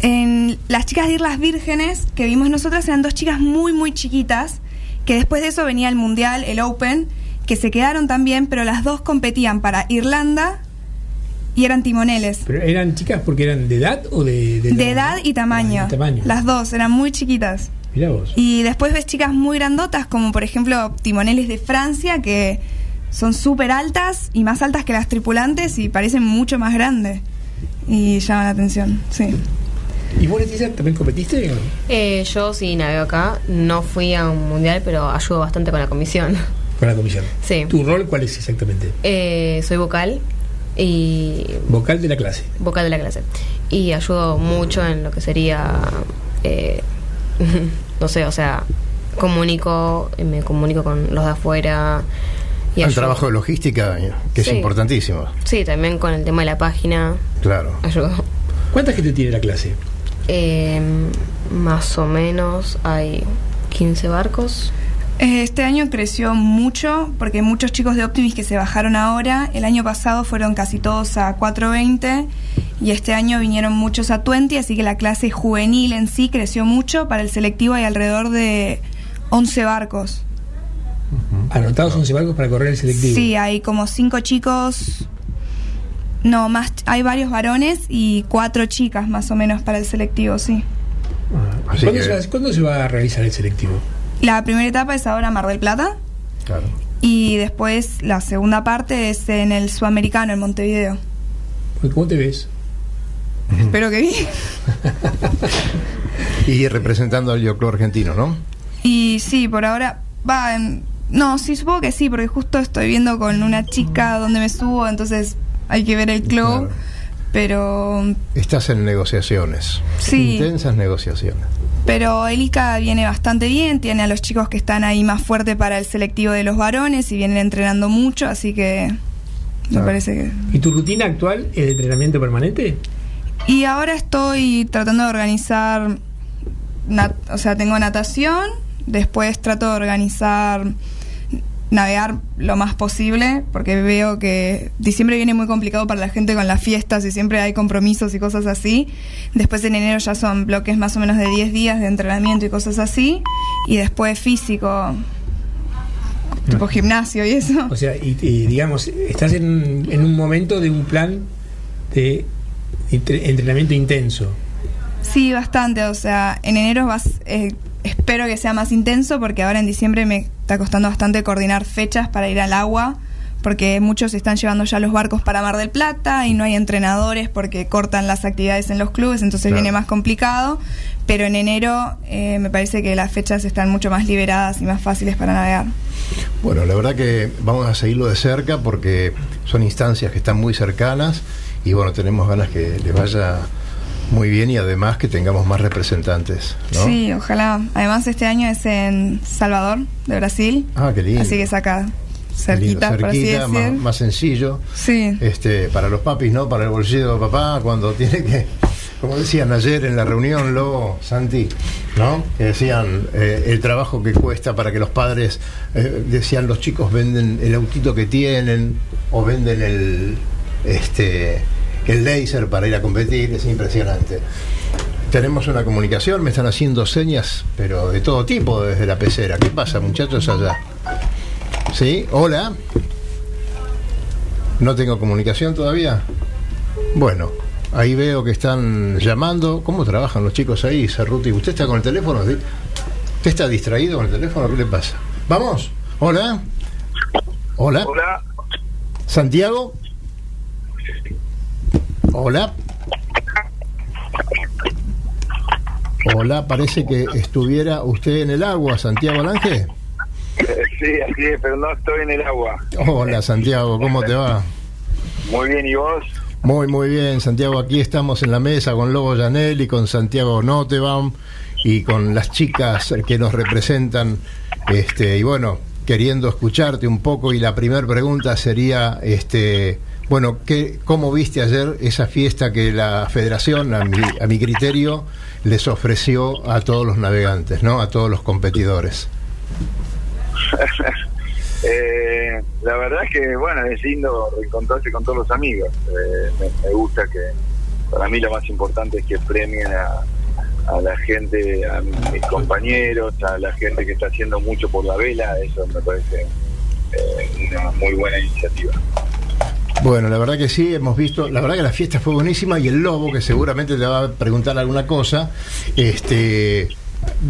Speaker 11: en las chicas de Islas Vírgenes que vimos nosotras eran dos chicas muy, muy chiquitas, que después de eso venía el Mundial, el Open, que se quedaron también, pero las dos competían para Irlanda y eran timoneles.
Speaker 3: pero eran chicas porque eran de edad o de,
Speaker 11: De edad y tamaño.
Speaker 3: Ah, tamaño.
Speaker 11: Las dos eran muy chiquitas.
Speaker 3: Mirá vos.
Speaker 11: Y después ves chicas muy grandotas, como por ejemplo timoneles de Francia, que son súper altas y más altas que las tripulantes y parecen mucho más grandes. Y llaman la atención, sí.
Speaker 3: ¿Y vos, Leticia, también competiste?
Speaker 10: Eh, yo sí navego acá. No fui a un mundial, pero ayudo bastante con la comisión.
Speaker 3: Con la comisión.
Speaker 10: Sí.
Speaker 3: ¿Tu rol cuál es exactamente?
Speaker 10: Eh, soy vocal y
Speaker 3: Vocal de la clase.
Speaker 10: vocal de la clase. Y ayudo mucho en lo que sería, eh, no sé, o sea, comunico, me comunico con los de afuera. Y
Speaker 2: El trabajo de logística, que es importantísimo.
Speaker 10: Sí, también con el tema de la página,
Speaker 2: Claro.
Speaker 10: ayudo.
Speaker 3: ¿Cuánta gente tiene la clase?
Speaker 10: Eh, más o menos hay 15 barcos.
Speaker 11: Eh, Este año creció mucho porque hay muchos chicos de Optimis que se bajaron ahora. El año pasado fueron casi todos a 420 y este año vinieron muchos a 20, así que la clase juvenil en sí creció mucho. Para el selectivo hay alrededor de 11 barcos.
Speaker 3: Anotados 11 barcos para correr el selectivo.
Speaker 11: Sí, hay como 5 chicos. No, más hay varios varones y cuatro chicas más o menos para el selectivo, sí.
Speaker 3: Ah,
Speaker 2: Así
Speaker 3: ¿Cuándo,
Speaker 2: que-
Speaker 3: se va, cuándo se va a realizar el selectivo?
Speaker 11: La primera etapa es ahora Mar del Plata
Speaker 2: Claro.
Speaker 11: y después la segunda parte es en el Sudamericano, en Montevideo.
Speaker 3: ¿Cómo te ves?
Speaker 11: Espero que bien.
Speaker 2: Y representando al Club argentino, ¿no?
Speaker 11: Y sí, por ahora va. en- no, sí, supongo que sí, porque justo estoy viendo con una chica donde me subo, entonces hay que ver el club.
Speaker 2: Claro.
Speaker 11: Pero,
Speaker 2: Estás en negociaciones.
Speaker 11: Sí.
Speaker 2: Intensas negociaciones.
Speaker 11: pero el ICA viene bastante bien, tiene a los chicos que están ahí más fuerte para el selectivo de los varones y vienen entrenando mucho, así que me parece que.
Speaker 3: ¿Y tu rutina actual es de entrenamiento permanente?
Speaker 11: Y ahora estoy tratando de organizar, o sea, tengo natación, después trato de organizar navegar lo más posible, porque veo que diciembre viene muy complicado para la gente con las fiestas y siempre hay compromisos y cosas así. Después en enero ya son bloques más o menos de 10 días de entrenamiento y cosas así. Y después físico, tipo gimnasio y eso.
Speaker 3: O sea, y, y, digamos, estás en, en un momento de un plan de entre- entrenamiento intenso.
Speaker 11: Sí, bastante. O sea, en enero vas, eh, espero que sea más intenso porque ahora en diciembre me está costando bastante coordinar fechas para ir al agua porque muchos están llevando ya los barcos para Mar del Plata y no hay entrenadores porque cortan las actividades en los clubes, entonces
Speaker 2: Claro.
Speaker 11: viene más complicado. Pero en enero eh, me parece que las fechas están mucho más liberadas y más fáciles para navegar.
Speaker 2: Bueno, la verdad que vamos a seguirlo de cerca porque son instancias que están muy cercanas y bueno, tenemos ganas que les vaya muy bien y además que tengamos más representantes, ¿no?
Speaker 11: Sí, ojalá. Además este año es en Salvador, de Brasil.
Speaker 2: Ah, qué lindo.
Speaker 11: Así que saca
Speaker 2: Qué lindo,
Speaker 11: cerquita, por así
Speaker 2: cerquita,
Speaker 11: decir.
Speaker 2: más, más sencillo.
Speaker 11: Sí.
Speaker 2: Este, para los papis, ¿no? Para el bolsillo de papá, cuando tiene que, como decían ayer en la reunión, Lobo, Santi, ¿no? Que decían eh, el trabajo que cuesta para que los padres, eh, decían los chicos venden el autito que tienen o venden el, este, el laser para ir a competir, es impresionante. Tenemos una comunicación, me están haciendo señas, pero de todo tipo desde la pecera. ¿Qué pasa, muchachos, allá? ¿Sí? Hola. No tengo comunicación todavía. Bueno, ahí veo que están llamando. ¿Cómo trabajan los chicos ahí, Cerruti? ¿Usted está con el teléfono? ¿Usted está distraído con el teléfono? ¿Qué le pasa? ¿Vamos? Hola. Hola.
Speaker 12: Hola.
Speaker 2: Santiago. Hola. Hola, parece que estuviera usted en el agua, Santiago Lange.
Speaker 12: Eh, Sí, así es, pero no estoy en el agua.
Speaker 2: Hola, Santiago, ¿cómo te va?
Speaker 12: Muy bien, ¿y vos?
Speaker 2: Muy, muy bien, Santiago. Aquí estamos en la mesa con Lobo Janelli, con Santiago Notebaum y con las chicas que nos representan. Este, y bueno, queriendo escucharte un poco. Y la primera pregunta sería: este, bueno, ¿qué, ¿cómo viste ayer esa fiesta que la federación, a mi, a mi criterio, les ofreció a todos los navegantes, ¿no? A todos los competidores.
Speaker 12: Eh, la verdad es que, bueno, es lindo reencontrarse con todos los amigos. Eh, me, gusta que, para mí lo más importante es que premien a, a la gente, a mis compañeros, a la gente que está haciendo mucho por la vela. Eso me parece eh, una muy buena iniciativa.
Speaker 2: Bueno, la verdad que sí, hemos visto, la verdad que la fiesta fue buenísima y el lobo, que seguramente te va a preguntar alguna cosa, este,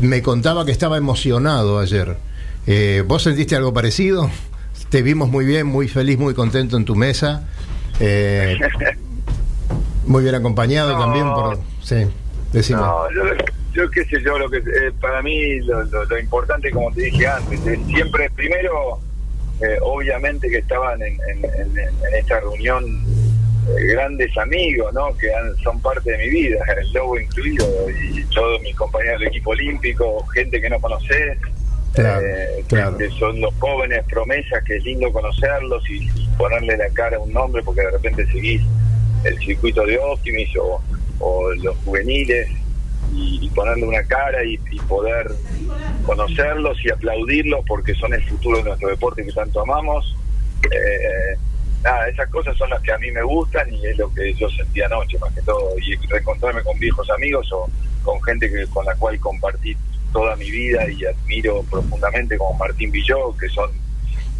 Speaker 2: me contaba que estaba emocionado ayer. Eh, ¿Vos sentiste algo parecido? Te vimos muy bien, muy feliz, muy contento en tu mesa. Eh, muy bien acompañado
Speaker 12: No.
Speaker 2: también por... Sí, decime.
Speaker 12: No, yo, yo qué sé yo, lo que eh, para mí lo, lo- lo importante, como te dije antes, es siempre primero, eh, obviamente que estaban en, en- en- en esta reunión eh, grandes amigos, ¿no? Que han- son parte de mi vida, el Lobo incluido, y todos mis compañeros del equipo olímpico, gente que no conoces,
Speaker 2: Claro,
Speaker 12: eh,
Speaker 2: claro.
Speaker 12: que son los jóvenes promesas, que es lindo conocerlos y, y ponerle la cara a un nombre, porque de repente seguís el circuito de Optimis o, o los juveniles y, ponerle una cara y, y poder conocerlos y aplaudirlos porque son el futuro de nuestro deporte que tanto amamos. Eh, nada, esas cosas son las que a mí me gustan y es lo que yo sentí anoche más que todo. Y reencontrarme con viejos amigos o con gente que, con la cual compartí toda mi vida y admiro profundamente como Martín Villó, que son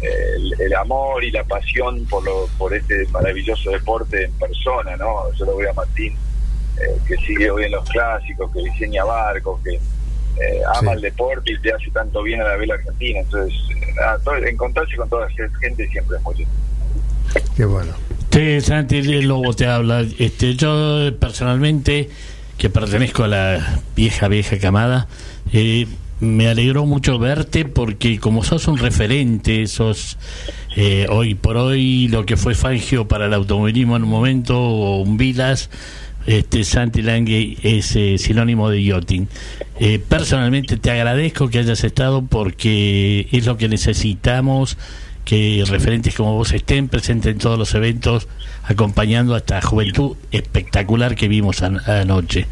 Speaker 12: eh, el, el amor y la pasión por, lo, por este maravilloso deporte en persona, ¿no? Yo lo veo a Martín, eh, que sigue hoy en los clásicos, que diseña barcos, que eh, ama el deporte y te hace tanto bien a la vela argentina. Entonces, eh, nada, todo- encontrarse con toda esa gente siempre es muy.
Speaker 2: Qué bueno.
Speaker 4: Sí, Santi, el lobo te habla. Este, yo personalmente, que pertenezco a la vieja, vieja camada, eh, me alegró mucho verte porque como sos un referente, sos eh, hoy por hoy lo que fue Fangio para el automovilismo en un momento, o un Vilas, este, Santi Lange es eh, sinónimo de yachting. Eh, personalmente te agradezco que hayas estado porque es lo que necesitamos que referentes como vos estén presentes en todos los eventos, acompañando a esta juventud espectacular que vimos an- anoche.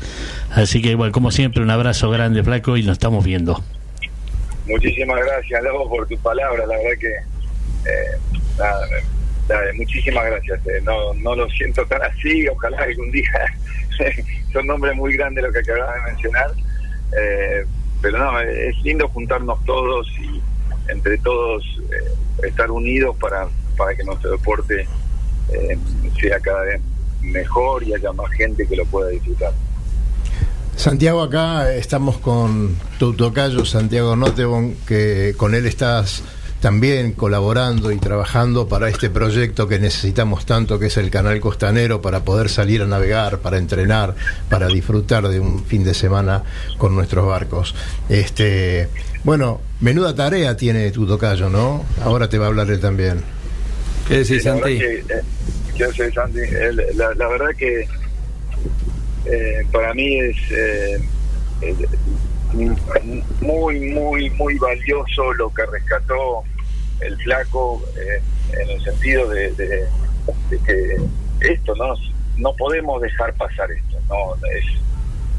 Speaker 4: Así que, bueno, como siempre, un abrazo grande, Flaco, y nos estamos viendo.
Speaker 12: Muchísimas gracias, Lobo, por tu palabra. La verdad que, eh, nada, muchísimas gracias. eh. No, no lo siento tan así. Ojalá algún día son nombres muy grandes lo que acabas de mencionar. Eh, pero no, es lindo juntarnos todos y entre todos eh, estar unidos para, para que nuestro deporte sea cada vez mejor y haya más gente que lo pueda disfrutar.
Speaker 2: Santiago, acá estamos con tu tocayo, Santiago Notebon, que con él estás también colaborando y trabajando para este proyecto que necesitamos tanto, que es el Canal Costanero, para poder salir a navegar, para entrenar, para disfrutar de un fin de semana con nuestros barcos. Este, bueno, menuda tarea tiene tu tocayo, ¿no? Ahora te va a hablar él también.
Speaker 5: ¿Qué decís, Santi?
Speaker 12: eh, ¿qué haces, Santi? El- la, la verdad que eh, para mí es eh, eh, muy, muy, muy valioso lo que rescató el flaco eh, en el sentido de, de- que esto no no podemos dejar pasar esto no es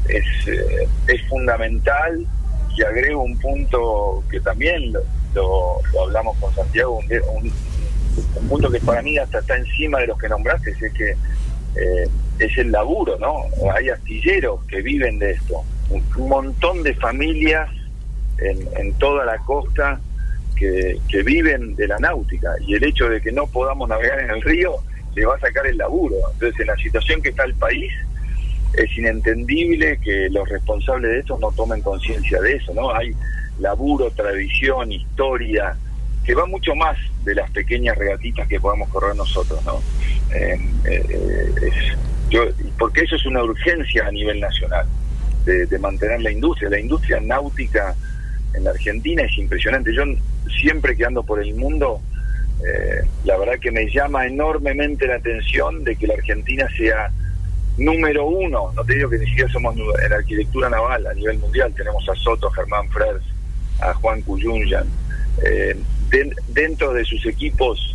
Speaker 12: es, eh, es fundamental y agrego un punto que también lo, lo- lo hablamos con Santiago un, un- un punto que para mí hasta está encima de los que nombraste es que eh, es el laburo, ¿no? Hay astilleros que viven de esto, un, un montón de familias en, en toda la costa que, viven de la náutica y el hecho de que no podamos navegar en el río le va a sacar el laburo. Entonces, en la situación que está el país, es inentendible que los responsables de esto no tomen conciencia de eso, ¿no? Hay laburo, tradición, historia, que va mucho más de las pequeñas regatitas que podemos correr nosotros, ¿no? Eh, eh, yo, porque eso es una urgencia a nivel nacional, de mantener la industria. La industria náutica en la Argentina es impresionante. Yo siempre que ando por el mundo, eh, la verdad que me llama enormemente la atención de que la Argentina sea número uno, no te digo que ni siquiera somos en arquitectura naval a nivel mundial, tenemos a Soto, Germán Frers, a Juan Cuyunyan. Eh, den- dentro de sus equipos,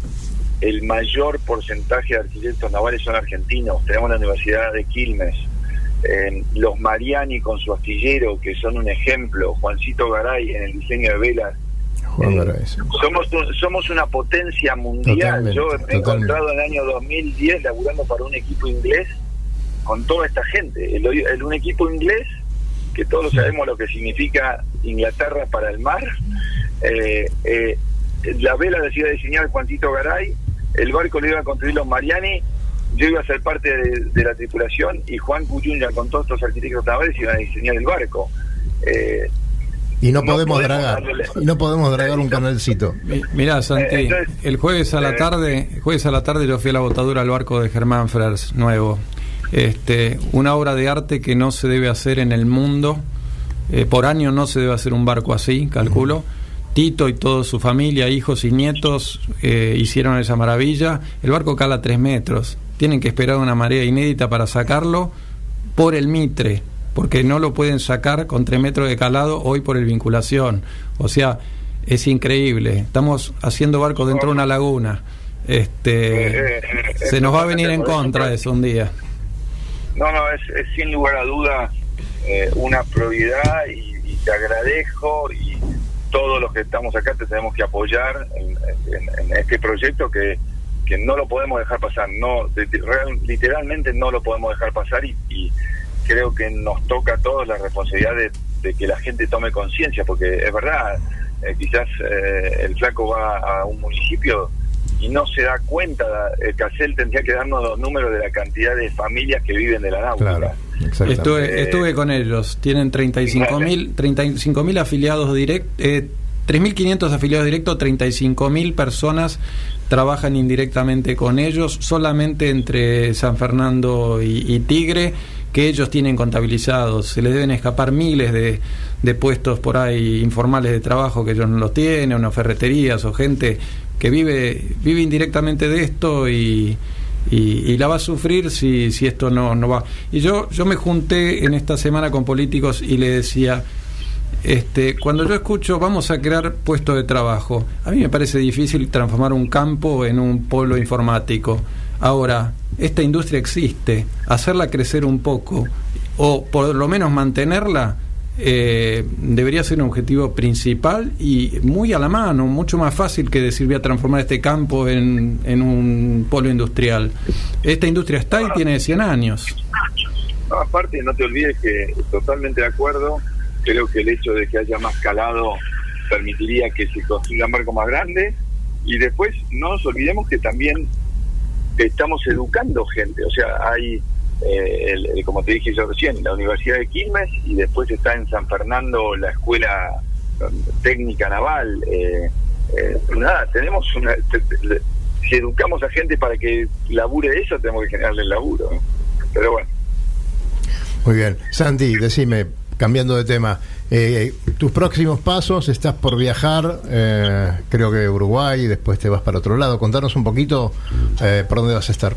Speaker 12: el mayor porcentaje de arquitectos navales son argentinos. Tenemos la Universidad de Quilmes, eh, los Mariani con su astillero, que son un ejemplo, Juancito Garay en el diseño de velas.
Speaker 2: Juan Garay, sí.
Speaker 12: Somos, un- somos una potencia mundial.
Speaker 2: Totalmente,
Speaker 12: Yo me he encontrado en el año 2010 laburando para un equipo inglés con toda esta gente. El, el- un equipo inglés, que todos sabemos lo que significa Inglaterra para el mar. Eh, eh, la vela decía diseñar Juancito Garay, el barco lo iba a construir los Mariani, yo iba a ser parte de, de la tripulación y Juan Cuyunya con todos estos arquitectos navales iban a diseñar el barco. Eh,
Speaker 2: Y no,
Speaker 12: No
Speaker 2: podemos,
Speaker 12: podemos
Speaker 2: dragar.
Speaker 12: darle-
Speaker 2: Y no podemos dragar un canalcito.
Speaker 5: Mi- Mirá, Santi,
Speaker 12: Eh, entonces,
Speaker 5: el jueves a la
Speaker 12: eh,
Speaker 5: tarde, el jueves a la tarde yo fui a la botadura al barco de Germán Frers nuevo. Este, una obra de arte que no se debe hacer en el mundo. Eh, por año no se debe hacer un barco así, calculo. Tito y toda su familia, hijos y nietos, eh, hicieron esa maravilla. El barco cala tres metros. Tienen que esperar una marea inédita para sacarlo por el Mitre, porque no lo pueden sacar con 3 metros de calado hoy por el vinculación. O sea, es increíble. Estamos haciendo barcos dentro de una laguna. Este,
Speaker 12: Eh, eh, eh,
Speaker 5: se nos va a venir en contra eso un día.
Speaker 12: No, no, es, es sin lugar a duda eh, una prioridad y, y te agradezco y todos los que estamos acá te tenemos que apoyar en, en- en este proyecto que, que no lo podemos dejar pasar, no de- de- real- literalmente no lo podemos dejar pasar y, y creo que nos toca a todos la responsabilidad de, de que la gente tome conciencia, porque es verdad, eh, quizás eh, el flaco va a un municipio y no se da cuenta, el Casel tendría que darnos los números de la cantidad de familias que viven de la náutica.
Speaker 2: Claro, exactamente.
Speaker 5: Estuve,
Speaker 12: Eh,
Speaker 5: estuve con ellos. Tienen 35.000 35.000 afiliados directos. Eh, 3.500 afiliados directos, 35.000 personas trabajan indirectamente con ellos, solamente entre San Fernando y, Tigre, que ellos tienen contabilizados. Se les deben escapar miles de, puestos por ahí informales de trabajo que ellos no los tienen, no ferreterías, o gente que vive, vive indirectamente de esto y, y, y la va a sufrir si, si esto no, no va. Y yo, yo me junté en esta semana con políticos y le decía, este, cuando yo escucho vamos a crear puestos de trabajo, a mí me parece difícil transformar un campo en un polo informático. Ahora, esta industria existe, hacerla crecer un poco o por lo menos mantenerla eh, debería ser un objetivo principal y muy a la mano, mucho más fácil que decir voy a transformar este campo en, un polo industrial. Esta industria está y tiene 100 años.
Speaker 12: Aparte, no te olvides que totalmente de acuerdo, creo que el hecho de que haya más calado permitiría que se construyan barcos más grandes y después no nos olvidemos que también estamos educando gente, o sea, hay, eh, el- como te dije yo recién, la Universidad de Quilmes y después está en San Fernando la Escuela eh, Técnica Naval. eh, eh, nada, tenemos una... si educamos a gente para que labure eso, tenemos que generarle el laburo. Pero bueno.
Speaker 2: Muy bien. Santi, decime, cambiando de tema, eh, tus próximos pasos, estás por viajar, eh, creo que Uruguay, después te vas para otro lado. Contanos un poquito eh, por dónde vas a estar.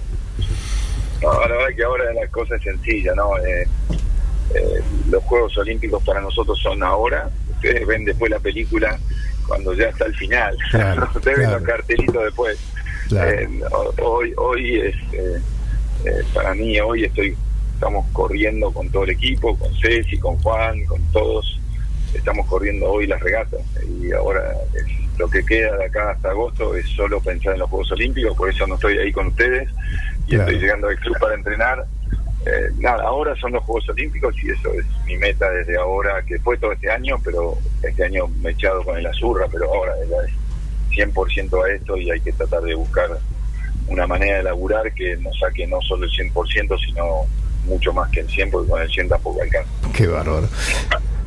Speaker 12: No, la verdad que ahora la cosa es sencilla, ¿no? Eh, eh, los Juegos Olímpicos para nosotros son ahora. Ustedes ven después la película cuando ya está el final.
Speaker 2: Claro,
Speaker 12: Ustedes ven
Speaker 2: claro.
Speaker 12: los cartelitos después.
Speaker 2: Claro.
Speaker 12: Eh, ho- hoy, hoy es, para mí, hoy estoy, estamos corriendo con todo el equipo, con Ceci, con Juan, con todos. Estamos corriendo hoy las regatas y ahora es- lo que queda de acá hasta agosto es solo pensar en los Juegos Olímpicos, por eso no estoy ahí con ustedes y
Speaker 2: Claro.
Speaker 12: estoy llegando al club para entrenar. Eh, nada, ahora son los Juegos Olímpicos y eso es mi meta desde ahora, que fue todo este año, pero este año me he echado con el Azurra, pero ahora es la- 100% a esto y hay que tratar de buscar una manera de laburar que nos saque no solo el 100%, sino mucho más que el 100%, porque con el 100 tampoco alcanza.
Speaker 2: Qué bárbaro.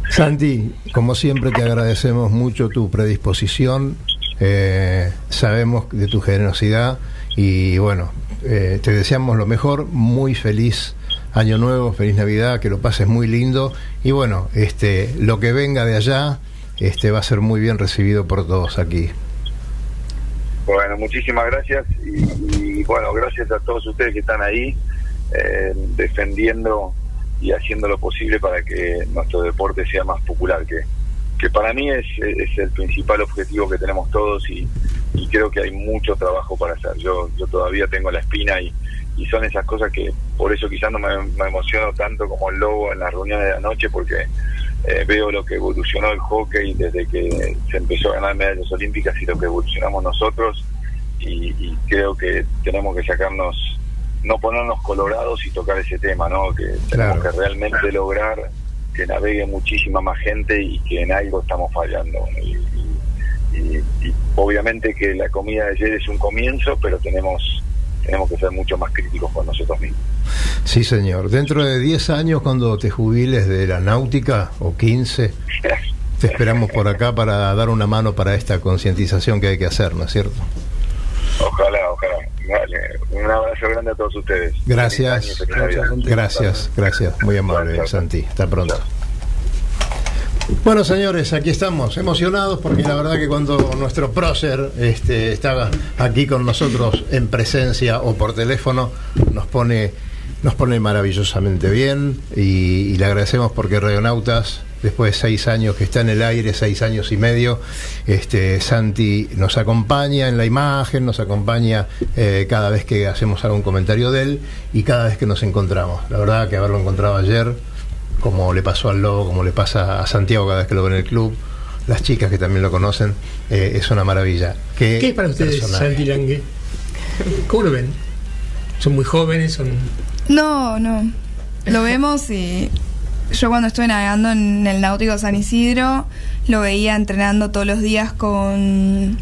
Speaker 2: Santi, como siempre te agradecemos mucho tu predisposición, eh, sabemos de tu generosidad y bueno, eh, te deseamos lo mejor, muy feliz año nuevo, feliz Navidad, que lo pases muy lindo y bueno, este, lo que venga de allá este, va a ser muy bien recibido por todos aquí.
Speaker 12: Bueno, muchísimas gracias y, y, bueno, gracias a todos ustedes que están ahí eh, defendiendo y haciendo lo posible para que nuestro deporte sea más popular, que, que para mí es, es el principal objetivo que tenemos todos y, creo que hay mucho trabajo para hacer. Yo, yo todavía tengo la espina y, y son esas cosas que por eso quizás no me, me emociono tanto como el lobo en las reuniones de la noche porque eh, veo lo que evolucionó el hockey desde que se empezó a ganar medallas olímpicas y lo que evolucionamos nosotros y creo que tenemos que sacarnos no ponernos colorados y tocar ese tema, ¿no? Que tenemos que realmente lograr que navegue muchísima más gente y que en algo estamos fallando. Y, y, y, obviamente que la comida de ayer es un comienzo, pero tenemos tenemos que ser mucho más críticos con nosotros mismos.
Speaker 2: Sí, señor. Dentro de 10 años, cuando te jubiles de la náutica, o 15, te esperamos por acá para dar una mano para esta concientización que hay que hacer, ¿no es cierto?
Speaker 12: Ojalá, ojalá. Vale. Un abrazo grande a todos ustedes.
Speaker 2: Gracias. Gracias, gracias. Muy amable, Santi. Hasta pronto. Bueno, señores, aquí estamos, emocionados porque la verdad que cuando nuestro prócer este, estaba aquí con nosotros en presencia o por teléfono, nos pone, nos pone maravillosamente bien y, y le agradecemos porque Radionautas, después de seis años que está en el aire, seis años y medio, este, Santi nos acompaña en la imagen, nos acompaña eh, cada vez que hacemos algún comentario de él y cada vez que nos encontramos. La verdad que haberlo encontrado ayer como le pasó al Lobo, como le pasa a Santiago cada vez que lo ve en el club, las chicas que también lo conocen, eh, es una maravilla. ¿Qué,
Speaker 3: ¿Qué es para ustedes
Speaker 2: personaje?
Speaker 3: Santi Lange? ¿Cómo lo ven? ¿Son muy jóvenes? son
Speaker 11: No, no. Lo vemos y yo cuando estuve navegando en el Náutico San Isidro, lo veía entrenando todos los días con,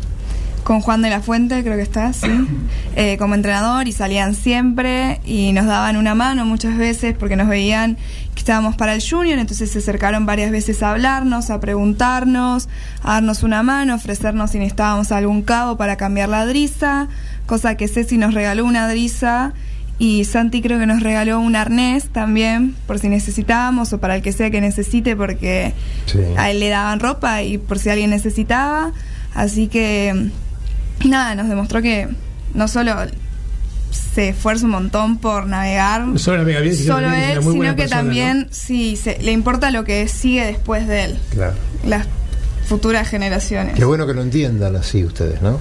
Speaker 11: con Juan de la Fuente, creo que está, sí, eh, como entrenador y salían siempre y nos daban una mano muchas veces porque nos veían que estábamos para el junior, entonces se acercaron varias veces a hablarnos, a preguntarnos, a darnos una mano, ofrecernos si necesitábamos algún cabo para cambiar la driza, cosa que Ceci nos regaló una driza y Santi creo que nos regaló un arnés también, por si necesitábamos o para el que sea que necesite, porque
Speaker 2: Sí.
Speaker 11: a él le daban ropa y por si alguien necesitaba. Así que, nada, nos demostró que no solo se esfuerza un montón por navegar,
Speaker 3: No solo navega bien, sino
Speaker 11: solo
Speaker 3: también es
Speaker 11: él, sino que
Speaker 3: persona,
Speaker 11: también sí, se- le importa lo que sigue después de él,
Speaker 2: Claro.
Speaker 11: las futuras generaciones.
Speaker 2: Qué bueno que lo entiendan así ustedes, ¿no?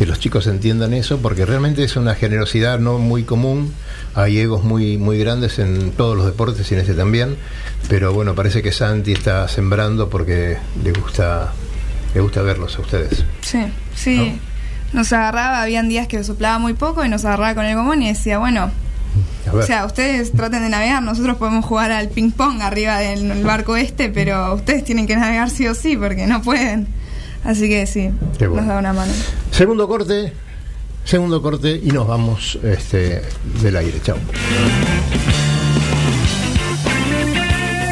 Speaker 2: Que los chicos entiendan eso, porque realmente es una generosidad no muy común. Hay egos muy, muy grandes en todos los deportes y en este también. Pero bueno, parece que Santi está sembrando porque le gusta, le gusta verlos a ustedes.
Speaker 11: Sí, sí. Nos agarraba, habían días que soplaba muy poco y nos agarraba con el gomón y decía, bueno, o sea, ustedes traten de navegar, nosotros podemos jugar al ping pong arriba del barco este, pero ustedes tienen que navegar sí o sí porque no pueden. Así que sí,
Speaker 2: bueno.
Speaker 11: nos da una mano.
Speaker 2: Segundo corte, segundo corte y nos vamos este, del aire. Chao.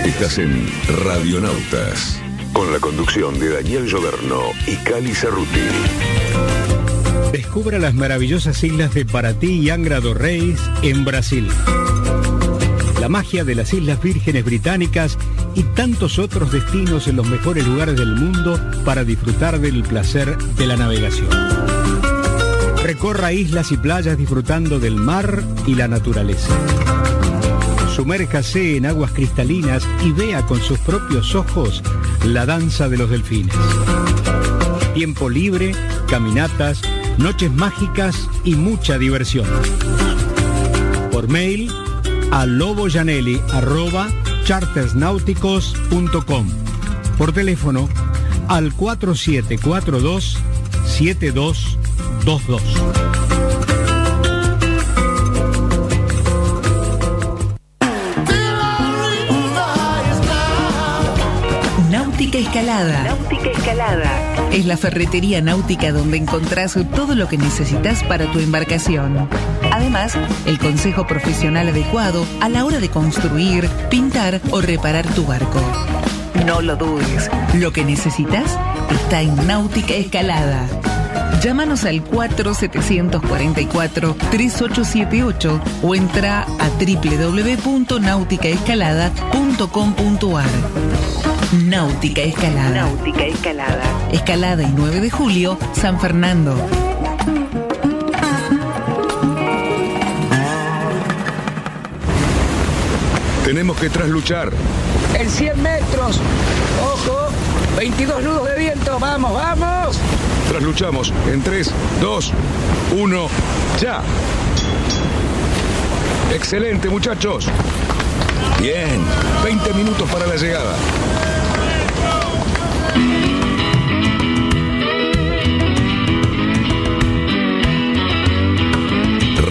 Speaker 1: Estás en Radionautas, con la conducción de Daniel Lloberno y Cali Cerruti.
Speaker 8: Descubra las maravillosas islas de Paraty y Angra do Reis en Brasil. Magia de las Islas Vírgenes Británicas y tantos otros destinos en los mejores lugares del mundo para disfrutar del placer de la navegación. Recorra islas y playas disfrutando del mar y la naturaleza. Sumérjase en aguas cristalinas y vea con sus propios ojos la danza de los delfines. Tiempo libre, caminatas, noches mágicas y mucha diversión. Por mail a loboyanelli arroba chartersnáuticos.com. Por teléfono al 4742 7222.
Speaker 7: Náutica Náutica Escalada. Náutica Escalada. Es la ferretería náutica donde encontrás todo lo que necesitas para tu embarcación. Además, el consejo profesional adecuado a la hora de construir, pintar o reparar tu barco. No lo dudes, lo que necesitas está en Náutica Escalada. Llámanos al 4744-3878 o entra a www.nauticaescalada.com.ar. Náutica Escalada. Náutica Escalada. Escalada y 9 de julio, San Fernando.
Speaker 1: Tenemos que trasluchar.
Speaker 9: En 100 metros. Ojo. 22 nudos de viento. Vamos, vamos.
Speaker 1: Trasluchamos en 3, 2, 1, ya. Excelente, muchachos. Bien, 20 minutos para la llegada.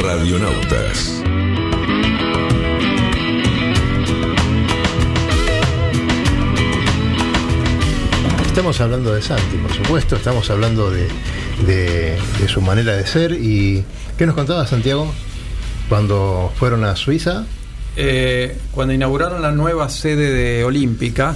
Speaker 1: Radionautas.
Speaker 2: Estamos hablando de Santi, por supuesto, estamos hablando de, su manera de ser. ¿Y qué nos contaba Santiago cuando fueron a Suiza?
Speaker 5: Eh, cuando inauguraron la nueva sede de Olímpica,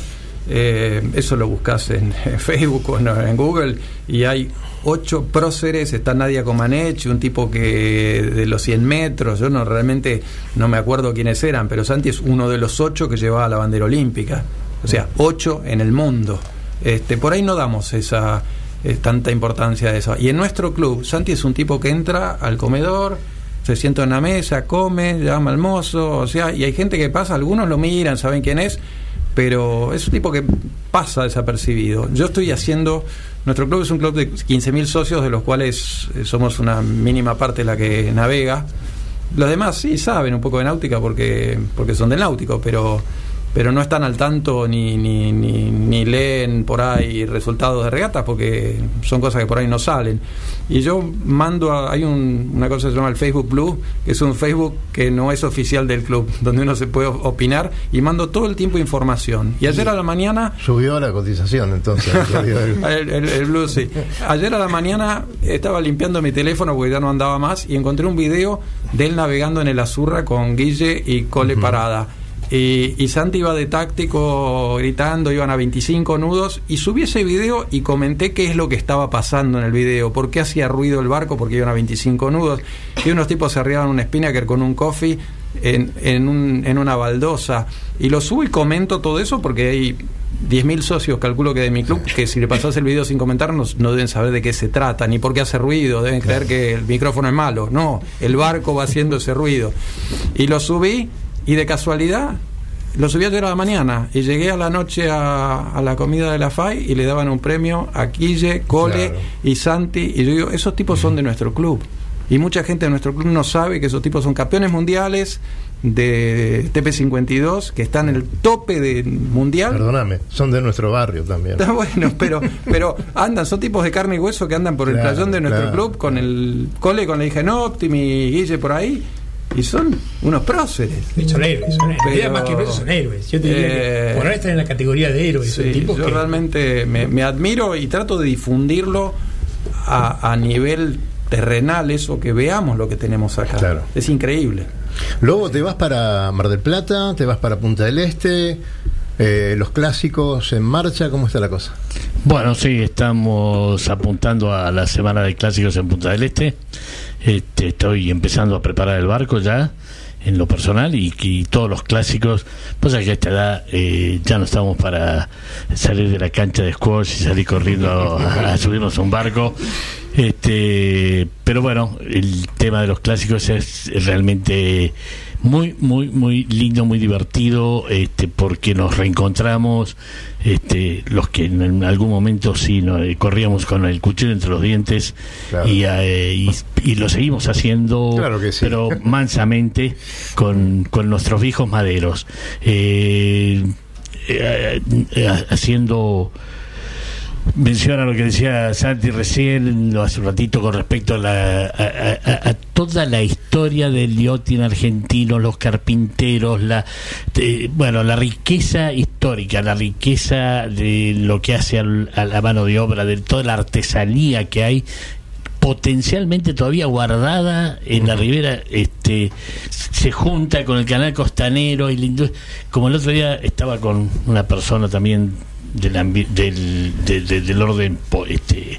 Speaker 5: eh, eso lo buscas en, Facebook o en Google, y hay ocho próceres, está Nadia Comaneci, un tipo que de los 100 metros, yo no realmente no me acuerdo quiénes eran, pero Santi es uno de los ocho que llevaba la bandera olímpica, o sea, ocho en el mundo. Este, por ahí no damos esa eh, tanta importancia a eso. Y en nuestro club, Santi es un tipo que entra al comedor, se sienta en la mesa, come, llama al mozo, o sea, y hay gente que pasa, algunos lo miran, saben quién es, pero es un tipo que pasa desapercibido. Yo estoy haciendo, nuestro club es un club de 15.000 socios, de los cuales eh, somos una mínima parte la que navega. Los demás sí saben un poco de náutica porque, porque son del náutico, pero pero no están al tanto ni, ni, ni, ni leen por ahí resultados de regatas porque son cosas que por ahí no salen. Y yo mando, a- hay un- una cosa que se llama el Facebook Blue, que es un Facebook que no es oficial del club, donde uno se puede opinar y mando todo el tiempo información. Y ayer a la mañana
Speaker 2: Subió la cotización entonces. el-
Speaker 5: el, el- el blue, sí. Ayer a la mañana estaba limpiando mi teléfono porque ya no andaba más y encontré un video de él navegando en el Azurra con Guille y Cole Parada. Y, y Santi iba de táctico gritando, iban a 25 nudos y subí ese video y comenté qué es lo que estaba pasando en el video, por qué hacía ruido el barco, porque iban a 25 nudos, y unos tipos se arriaban un spinnaker con un coffee en, en, un- en una baldosa. Y lo subo y comento todo eso porque hay 10.000 socios, calculo que de mi club, que si le pasas el video sin comentar no, no deben saber de qué se trata, ni por qué hace ruido, deben creer que el micrófono es malo. No, el barco va haciendo ese ruido. Y lo subí y de casualidad lo subí ayer a la mañana y llegué a la noche a, a la comida de la FAI y le daban un premio a Quille, Cole
Speaker 2: Claro.
Speaker 5: y Santi. Y yo digo, esos tipos son de nuestro club. Y mucha gente de nuestro club no sabe que esos tipos son campeones mundiales de TP52, que están en el tope de mundial.
Speaker 2: Perdóname, son de nuestro barrio también.
Speaker 5: Está bueno, pero, pero andan, son tipos de carne y hueso que andan por el
Speaker 2: Claro,
Speaker 5: playón de nuestro
Speaker 2: claro.
Speaker 5: club con el cole, con la hija en Optim y Guille por ahí, y son unos próceres.
Speaker 3: Son héroes, son héroes.
Speaker 5: Pero-
Speaker 3: más que próceres, son héroes. Yo te diría
Speaker 5: Eh,
Speaker 3: que por ahora están en la categoría de héroes. son
Speaker 5: Sí,
Speaker 3: tipos
Speaker 5: yo
Speaker 3: que-
Speaker 5: realmente me, me admiro y trato de difundirlo a, a nivel terrenal, eso que veamos lo que tenemos acá.
Speaker 2: Claro.
Speaker 5: Es increíble.
Speaker 2: Luego te vas para Mar del Plata, te vas para Punta del Este, eh, los clásicos en marcha, ¿cómo está la cosa?
Speaker 4: Bueno, sí, estamos apuntando a la semana de clásicos en Punta del Este. Este, estoy empezando a preparar el barco ya, en lo personal, y, y todos los clásicos. Pues que a esta edad eh, ya no estamos para salir de la cancha de squash y salir corriendo a, a subirnos a un barco. Este, pero bueno, el tema de los clásicos es realmente muy muy muy lindo muy divertido este porque nos reencontramos este los que en algún momento sí no, eh, corríamos con el cuchillo entre los dientes
Speaker 2: Claro.
Speaker 4: y, eh, y, y lo seguimos haciendo
Speaker 2: Claro que sí.
Speaker 4: pero mansamente con, con nuestros viejos maderos eh, eh, eh, haciendo menciona lo que decía Santi recién, hace un ratito, con respecto a, la, a, a- a toda la historia del yachting argentino, los carpinteros, la eh, bueno, la riqueza histórica, la riqueza de lo que hace al- a la mano de obra, de toda la artesanía que hay potencialmente todavía guardada en la ribera este se junta con el canal costanero y la como el otro día estaba con una persona también del ambi- del, de- de- del orden este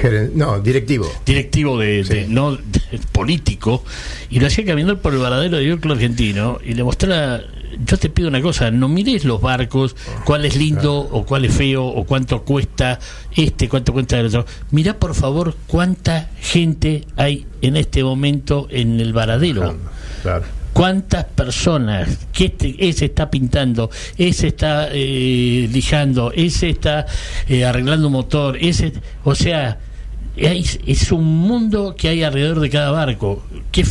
Speaker 2: Geren- no, directivo.
Speaker 4: directivo de, de- no de- político y lo hacía caminar por el varadero de York argentino y le mostraba yo te pido una cosa no mires los barcos cuál es lindo o cuál es feo o cuánto cuesta este cuánto cuesta el otro mira por favor cuánta gente hay en este momento en el varadero
Speaker 2: Claro.
Speaker 4: Cuántas personas que este, ese está pintando ese está eh, lijando ese está eh, arreglando un motor ese o sea es, es un mundo que hay alrededor de cada barco. Qué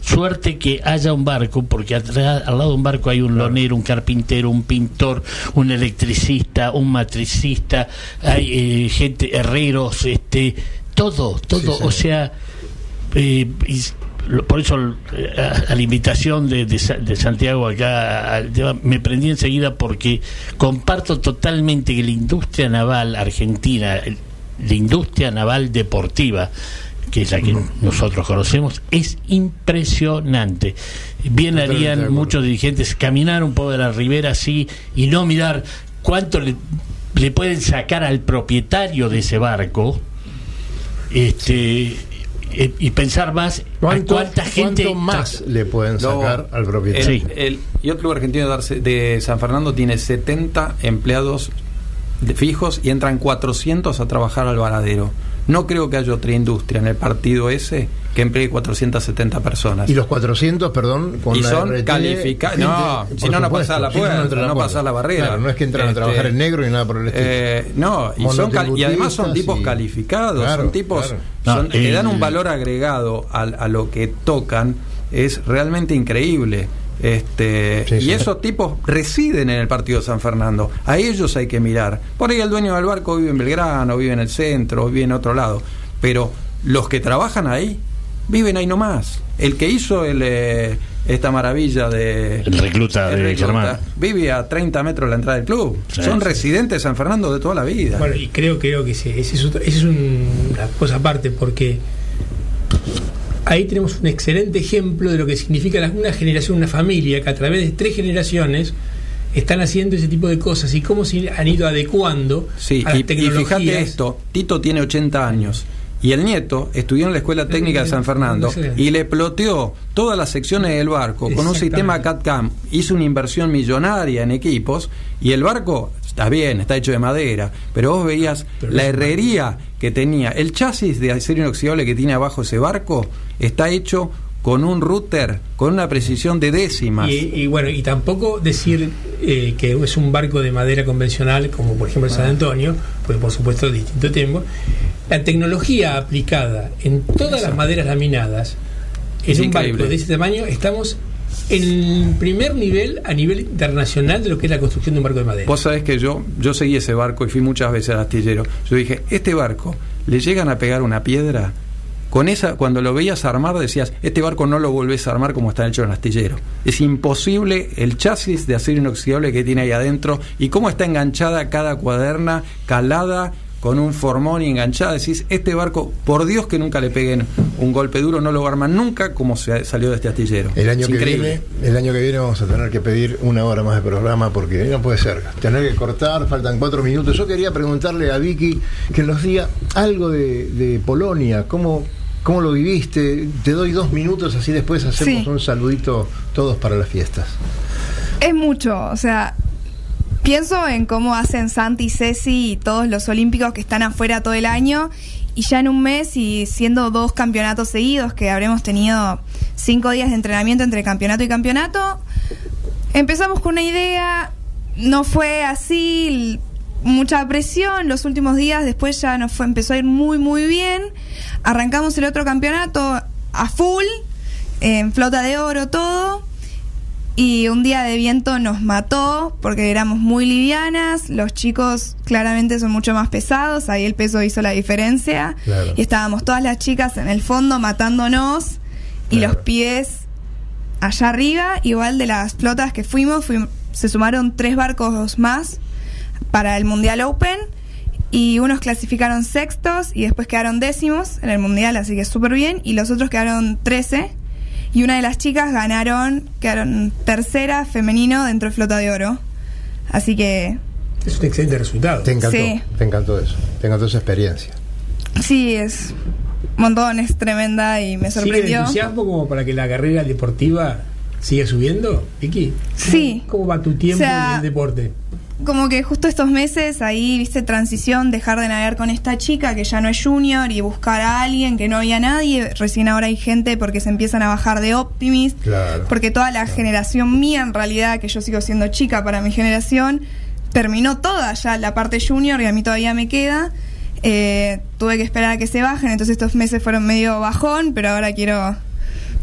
Speaker 4: suerte que haya un barco porque atrás, al lado de un barco hay un lonero un carpintero un pintor un electricista un matricista hay eh, gente herreros este todo todo. O sea eh, y por eso eh, a, a la invitación de, de Sa- de Santiago acá tema, me prendí enseguida porque comparto totalmente que la industria naval argentina, la industria naval deportiva, que es la que nosotros conocemos, es impresionante. Bien
Speaker 2: Totalmente
Speaker 4: harían muchos dirigentes caminar un poco de la ribera así y no mirar cuánto le, le pueden sacar al propietario de ese barco este y pensar más a
Speaker 2: ¿Cuánto,
Speaker 4: cuánta gente
Speaker 2: cuánto más le pueden
Speaker 5: No,
Speaker 2: sacar al propietario?
Speaker 5: El, el Yacht Club Argentino de San Fernando tiene 70 empleados de- fijos y entran 400 a trabajar al varadero. No creo que haya otra industria en el partido ese que emplee 470 personas.
Speaker 2: Y los 400, perdón, con
Speaker 5: Y
Speaker 2: la
Speaker 5: son calificados. No, si no, no pasás la
Speaker 2: si no,
Speaker 5: puerta,
Speaker 2: entra
Speaker 5: no,
Speaker 2: la puerta.
Speaker 5: pasás la barrera.
Speaker 2: Claro, no es que entran a
Speaker 5: Este,
Speaker 2: trabajar en negro ni nada por el estilo.
Speaker 5: Eh, no, y, son y además son tipos
Speaker 2: y-
Speaker 5: calificados,
Speaker 2: Claro,
Speaker 5: son tipos
Speaker 2: claro.
Speaker 5: son- que dan un valor agregado a, a lo que tocan, es realmente increíble. Este,
Speaker 2: Sí,
Speaker 5: y
Speaker 2: sí.
Speaker 5: esos tipos residen en el partido de San Fernando. A ellos hay que mirar. Por ahí el dueño del barco vive en Belgrano, vive en el centro, vive en otro lado. Pero los que trabajan ahí, viven ahí nomás. El que hizo el, eh, esta maravilla de...
Speaker 4: El recluta
Speaker 5: el
Speaker 4: de
Speaker 5: recluta,
Speaker 4: Germán.
Speaker 5: Vive a 30 metros de la entrada del club.
Speaker 4: Sí,
Speaker 5: Son
Speaker 4: sí.
Speaker 5: residentes de San Fernando de toda la vida.
Speaker 3: Bueno, y creo, creo que ese, ese es, otro- ese es un- una cosa aparte, porque ahí tenemos un excelente ejemplo de lo que significa la- una generación, una familia, que a través de tres generaciones están haciendo ese tipo de cosas y cómo se han ido adecuando
Speaker 5: Sí,
Speaker 3: a las
Speaker 5: y, y fíjate esto, Tito tiene 80 años y el nieto estudió en la Escuela Técnica de San Fernando y le ploteó todas las secciones del barco con un sistema CAD-CAM, hizo una inversión millonaria en equipos y el barco está bien, está hecho de madera, pero vos veías
Speaker 3: Pero no
Speaker 5: la herrería que tenía, el chasis de acero inoxidable que tiene abajo ese barco está hecho con un router con una precisión de décimas.
Speaker 3: Y, y bueno, y tampoco decir eh, que es un barco de madera convencional, como por ejemplo el
Speaker 5: Ah.
Speaker 3: San Antonio, pues por supuesto de distinto tiempo. La tecnología aplicada en todas las maderas laminadas, en
Speaker 5: Es
Speaker 3: un
Speaker 5: increíble.
Speaker 3: barco de ese tamaño, estamos en primer nivel a nivel internacional de lo que es la construcción de un barco de madera.
Speaker 5: Vos sabés que yo, yo seguí ese barco y fui muchas veces al astillero. Yo dije, este barco, le llegan a pegar una piedra. Con esa, cuando lo veías armar, decías, este barco no lo volvés a armar como está hecho en el astillero. Es imposible el chasis de acero inoxidable que tiene ahí adentro y cómo está enganchada cada cuaderna, calada con un formón y enganchada. Decís, este barco, por Dios que nunca le peguen un golpe duro, no lo arman nunca como se salió de este astillero.
Speaker 2: El año,
Speaker 5: Es
Speaker 2: que viene, el año que viene vamos a tener que pedir una hora más de programa porque no puede ser. Tener que cortar, faltan cuatro minutos. Yo quería preguntarle a Vicky que nos diga algo de, de Polonia, cómo, cómo lo viviste. Te doy dos minutos, así después hacemos
Speaker 11: Sí.
Speaker 2: un saludito todos para las fiestas.
Speaker 11: Es mucho, o sea, pienso en cómo hacen Santi, Ceci y todos los olímpicos que están afuera todo el año y ya en un mes y siendo dos campeonatos seguidos que habremos tenido cinco días de entrenamiento entre campeonato y campeonato, empezamos con una idea, no fue así, mucha presión los últimos días, después ya nos fue, empezó a ir muy muy bien, arrancamos el otro campeonato a full, en flota de oro todo Y un día de viento nos mató porque éramos muy livianas, los chicos claramente son mucho más pesados, ahí el peso hizo la diferencia.
Speaker 2: Claro.
Speaker 11: Y estábamos todas las chicas en el fondo matándonos y los pies allá arriba. Igual de las flotas que fuimos, fuim- se sumaron tres barcos más para el Mundial Open y unos clasificaron sextos y después quedaron décimos en el Mundial, así que súper bien. Y los otros quedaron 13 y una de las chicas ganaron, quedaron tercera femenino dentro de Flota de Oro. Así que
Speaker 3: Es un excelente resultado.
Speaker 2: Te encantó,
Speaker 11: Sí.
Speaker 2: te encantó eso, te encantó esa experiencia.
Speaker 11: sí, es un montón, es tremenda y me
Speaker 3: ¿Sigue el
Speaker 11: sorprendió.
Speaker 3: entusiasmo como para que la carrera deportiva siga subiendo, Vicky?
Speaker 11: Sí.
Speaker 3: ¿Cómo va tu tiempo
Speaker 11: O sea,
Speaker 3: en el deporte?
Speaker 11: Como que justo estos meses ahí, viste, transición, dejar de navegar con esta chica que ya no es junior y buscar a alguien que no había nadie. Recién ahora hay gente porque se empiezan a bajar de Optimist.
Speaker 2: Claro.
Speaker 11: Porque toda la generación mía, en realidad, que yo sigo siendo chica para mi generación, terminó toda ya la parte junior y a mí todavía me queda. Eh, tuve que esperar a que se bajen, entonces estos meses fueron medio bajón, pero ahora quiero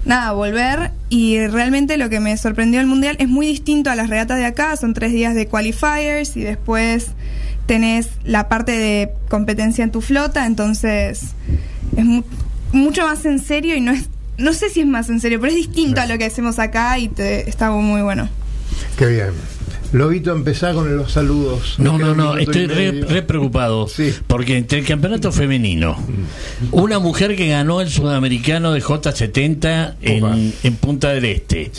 Speaker 11: nada, volver. Y realmente lo que me sorprendió el mundial es muy distinto a las regatas de acá. Son tres días de qualifiers y después tenés la parte de competencia en tu flota. Entonces es mu- mucho más en serio y no es. No sé si es más en serio, pero es distinto a lo que hacemos acá y te, está muy bueno.
Speaker 2: Qué bien. Lobito, empezá con los saludos.
Speaker 4: No, no, no, estoy re, preocupado. Porque entre el campeonato femenino, una mujer que ganó el sudamericano de J70 en, en Punta del Este.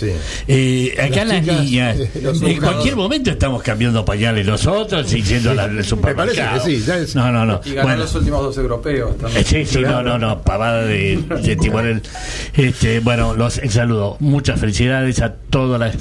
Speaker 4: Eh, acá
Speaker 2: Las
Speaker 4: las,
Speaker 2: chicas,
Speaker 4: niñas,
Speaker 2: eh,
Speaker 4: en cualquier momento estamos cambiando pañales nosotros y yendo al
Speaker 2: Me parece que sí, ya es-
Speaker 4: No, no, no.
Speaker 5: Y ganó
Speaker 4: Bueno,
Speaker 5: los últimos dos europeos también.
Speaker 4: Sí, sí, no, no, no, pavada de, de timonel. Este, bueno, los el saludo. Muchas felicidades a todas las,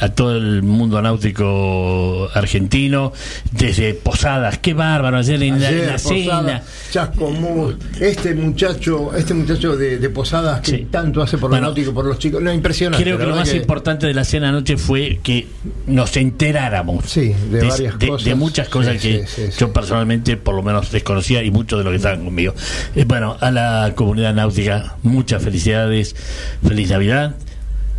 Speaker 4: a todo el mundo náutico argentino, desde Posadas, qué bárbaro ayer en la, en
Speaker 2: Ayer,
Speaker 4: la cena.
Speaker 2: Posada, Chascomús, este muchacho, este muchacho de, de Posadas que
Speaker 4: Sí.
Speaker 2: tanto hace por
Speaker 4: Bueno,
Speaker 2: lo náutico, por los chicos, no, impresionante.
Speaker 4: Creo que lo más importante de la cena anoche fue que nos enteráramos
Speaker 2: Sí, de varias
Speaker 4: de-
Speaker 2: cosas.
Speaker 4: de muchas cosas
Speaker 2: Sí,
Speaker 4: que yo personalmente por lo menos desconocía y muchos de los que estaban conmigo. Eh, bueno, a la comunidad náutica, muchas felicidades, feliz Navidad,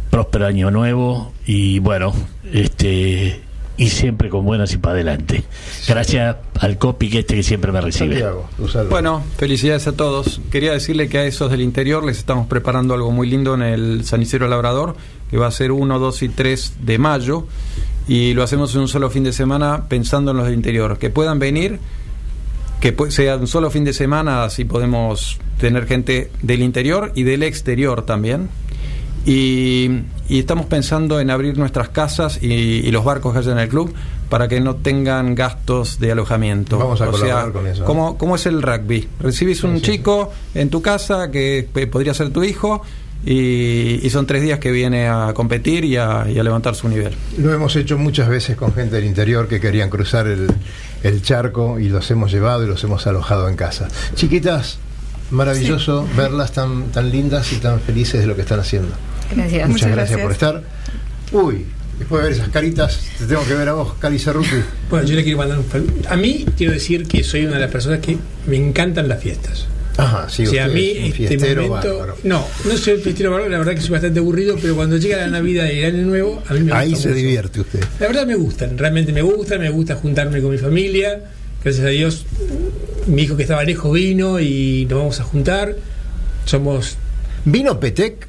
Speaker 4: próspero año nuevo y bueno, este y siempre con buenas y para adelante. Gracias al copy que este que siempre me recibe.
Speaker 2: Santiago.
Speaker 5: Bueno, felicidades a todos. Quería decirle que a esos del interior les estamos preparando algo muy lindo en el Sanicero Labrador, que va a ser 1, 2 y 3 de mayo. Y lo hacemos en un solo fin de semana pensando en los del interior. Que puedan venir, que sea un solo fin de semana, así podemos tener gente del interior y del exterior también. Y, y estamos pensando en abrir nuestras casas y, y los barcos que haya en el club para que no tengan gastos de alojamiento.
Speaker 2: Vamos a
Speaker 5: o
Speaker 2: colaborar
Speaker 5: sea,
Speaker 2: con eso.
Speaker 5: ¿cómo, cómo es el rugby? Recibís un chico en tu casa que podría ser tu hijo y, y son tres días que viene a competir y a, y a levantar su nivel.
Speaker 2: Lo hemos hecho muchas veces con gente del interior que querían cruzar el, el charco y los hemos llevado y los hemos alojado en casa. Chiquitas, maravilloso verlas tan, tan lindas y tan felices de lo que están haciendo.
Speaker 10: Gracias.
Speaker 2: Muchas,
Speaker 11: Muchas
Speaker 2: gracias. por estar. Uy, después de ver esas caritas, te tengo que ver a vos, Cali Cerruti.
Speaker 3: Bueno, yo le quiero mandar un A mí quiero decir que soy una de las personas que me encantan las fiestas.
Speaker 2: Ajá, sí,
Speaker 3: o sea, a mí
Speaker 2: es un
Speaker 3: este
Speaker 2: fiestero
Speaker 3: momento.
Speaker 2: bárbaro.
Speaker 3: No, no soy fiestero bárbaro, la verdad que soy bastante aburrido, pero cuando llega la Navidad y el Año Nuevo, a mí me
Speaker 2: Ahí
Speaker 3: gusta
Speaker 2: se
Speaker 3: mucho.
Speaker 2: divierte usted.
Speaker 3: La verdad me gustan, realmente me gustan, me gusta juntarme con mi familia. Gracias a Dios, mi hijo que estaba lejos vino y nos vamos a juntar. Somos.
Speaker 2: ¿Vino Petec?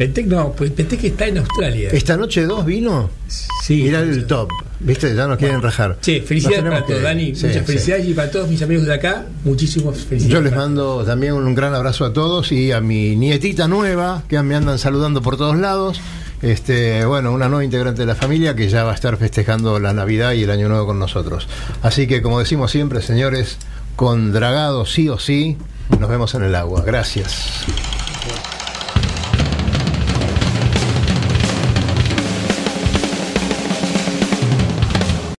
Speaker 3: Petec no, pues Petec está en Australia.
Speaker 2: ¿Esta noche dos vino?
Speaker 3: Sí.
Speaker 2: Mirá el top. ¿Viste? Ya nos quieren rajar.
Speaker 3: Sí, felicidades para
Speaker 2: que
Speaker 3: todos. Dani.
Speaker 2: Sí,
Speaker 3: muchas
Speaker 2: sí.
Speaker 3: felicidades y para todos mis amigos de acá, muchísimas felicidades.
Speaker 2: Yo les mando también un gran abrazo a todos y a mi nietita nueva que me andan saludando por todos lados. Este, bueno, una nueva integrante de la familia que ya va a estar festejando la Navidad y el Año Nuevo con nosotros. Así que, como decimos siempre, señores, con dragado sí o sí, nos vemos en el agua. Gracias.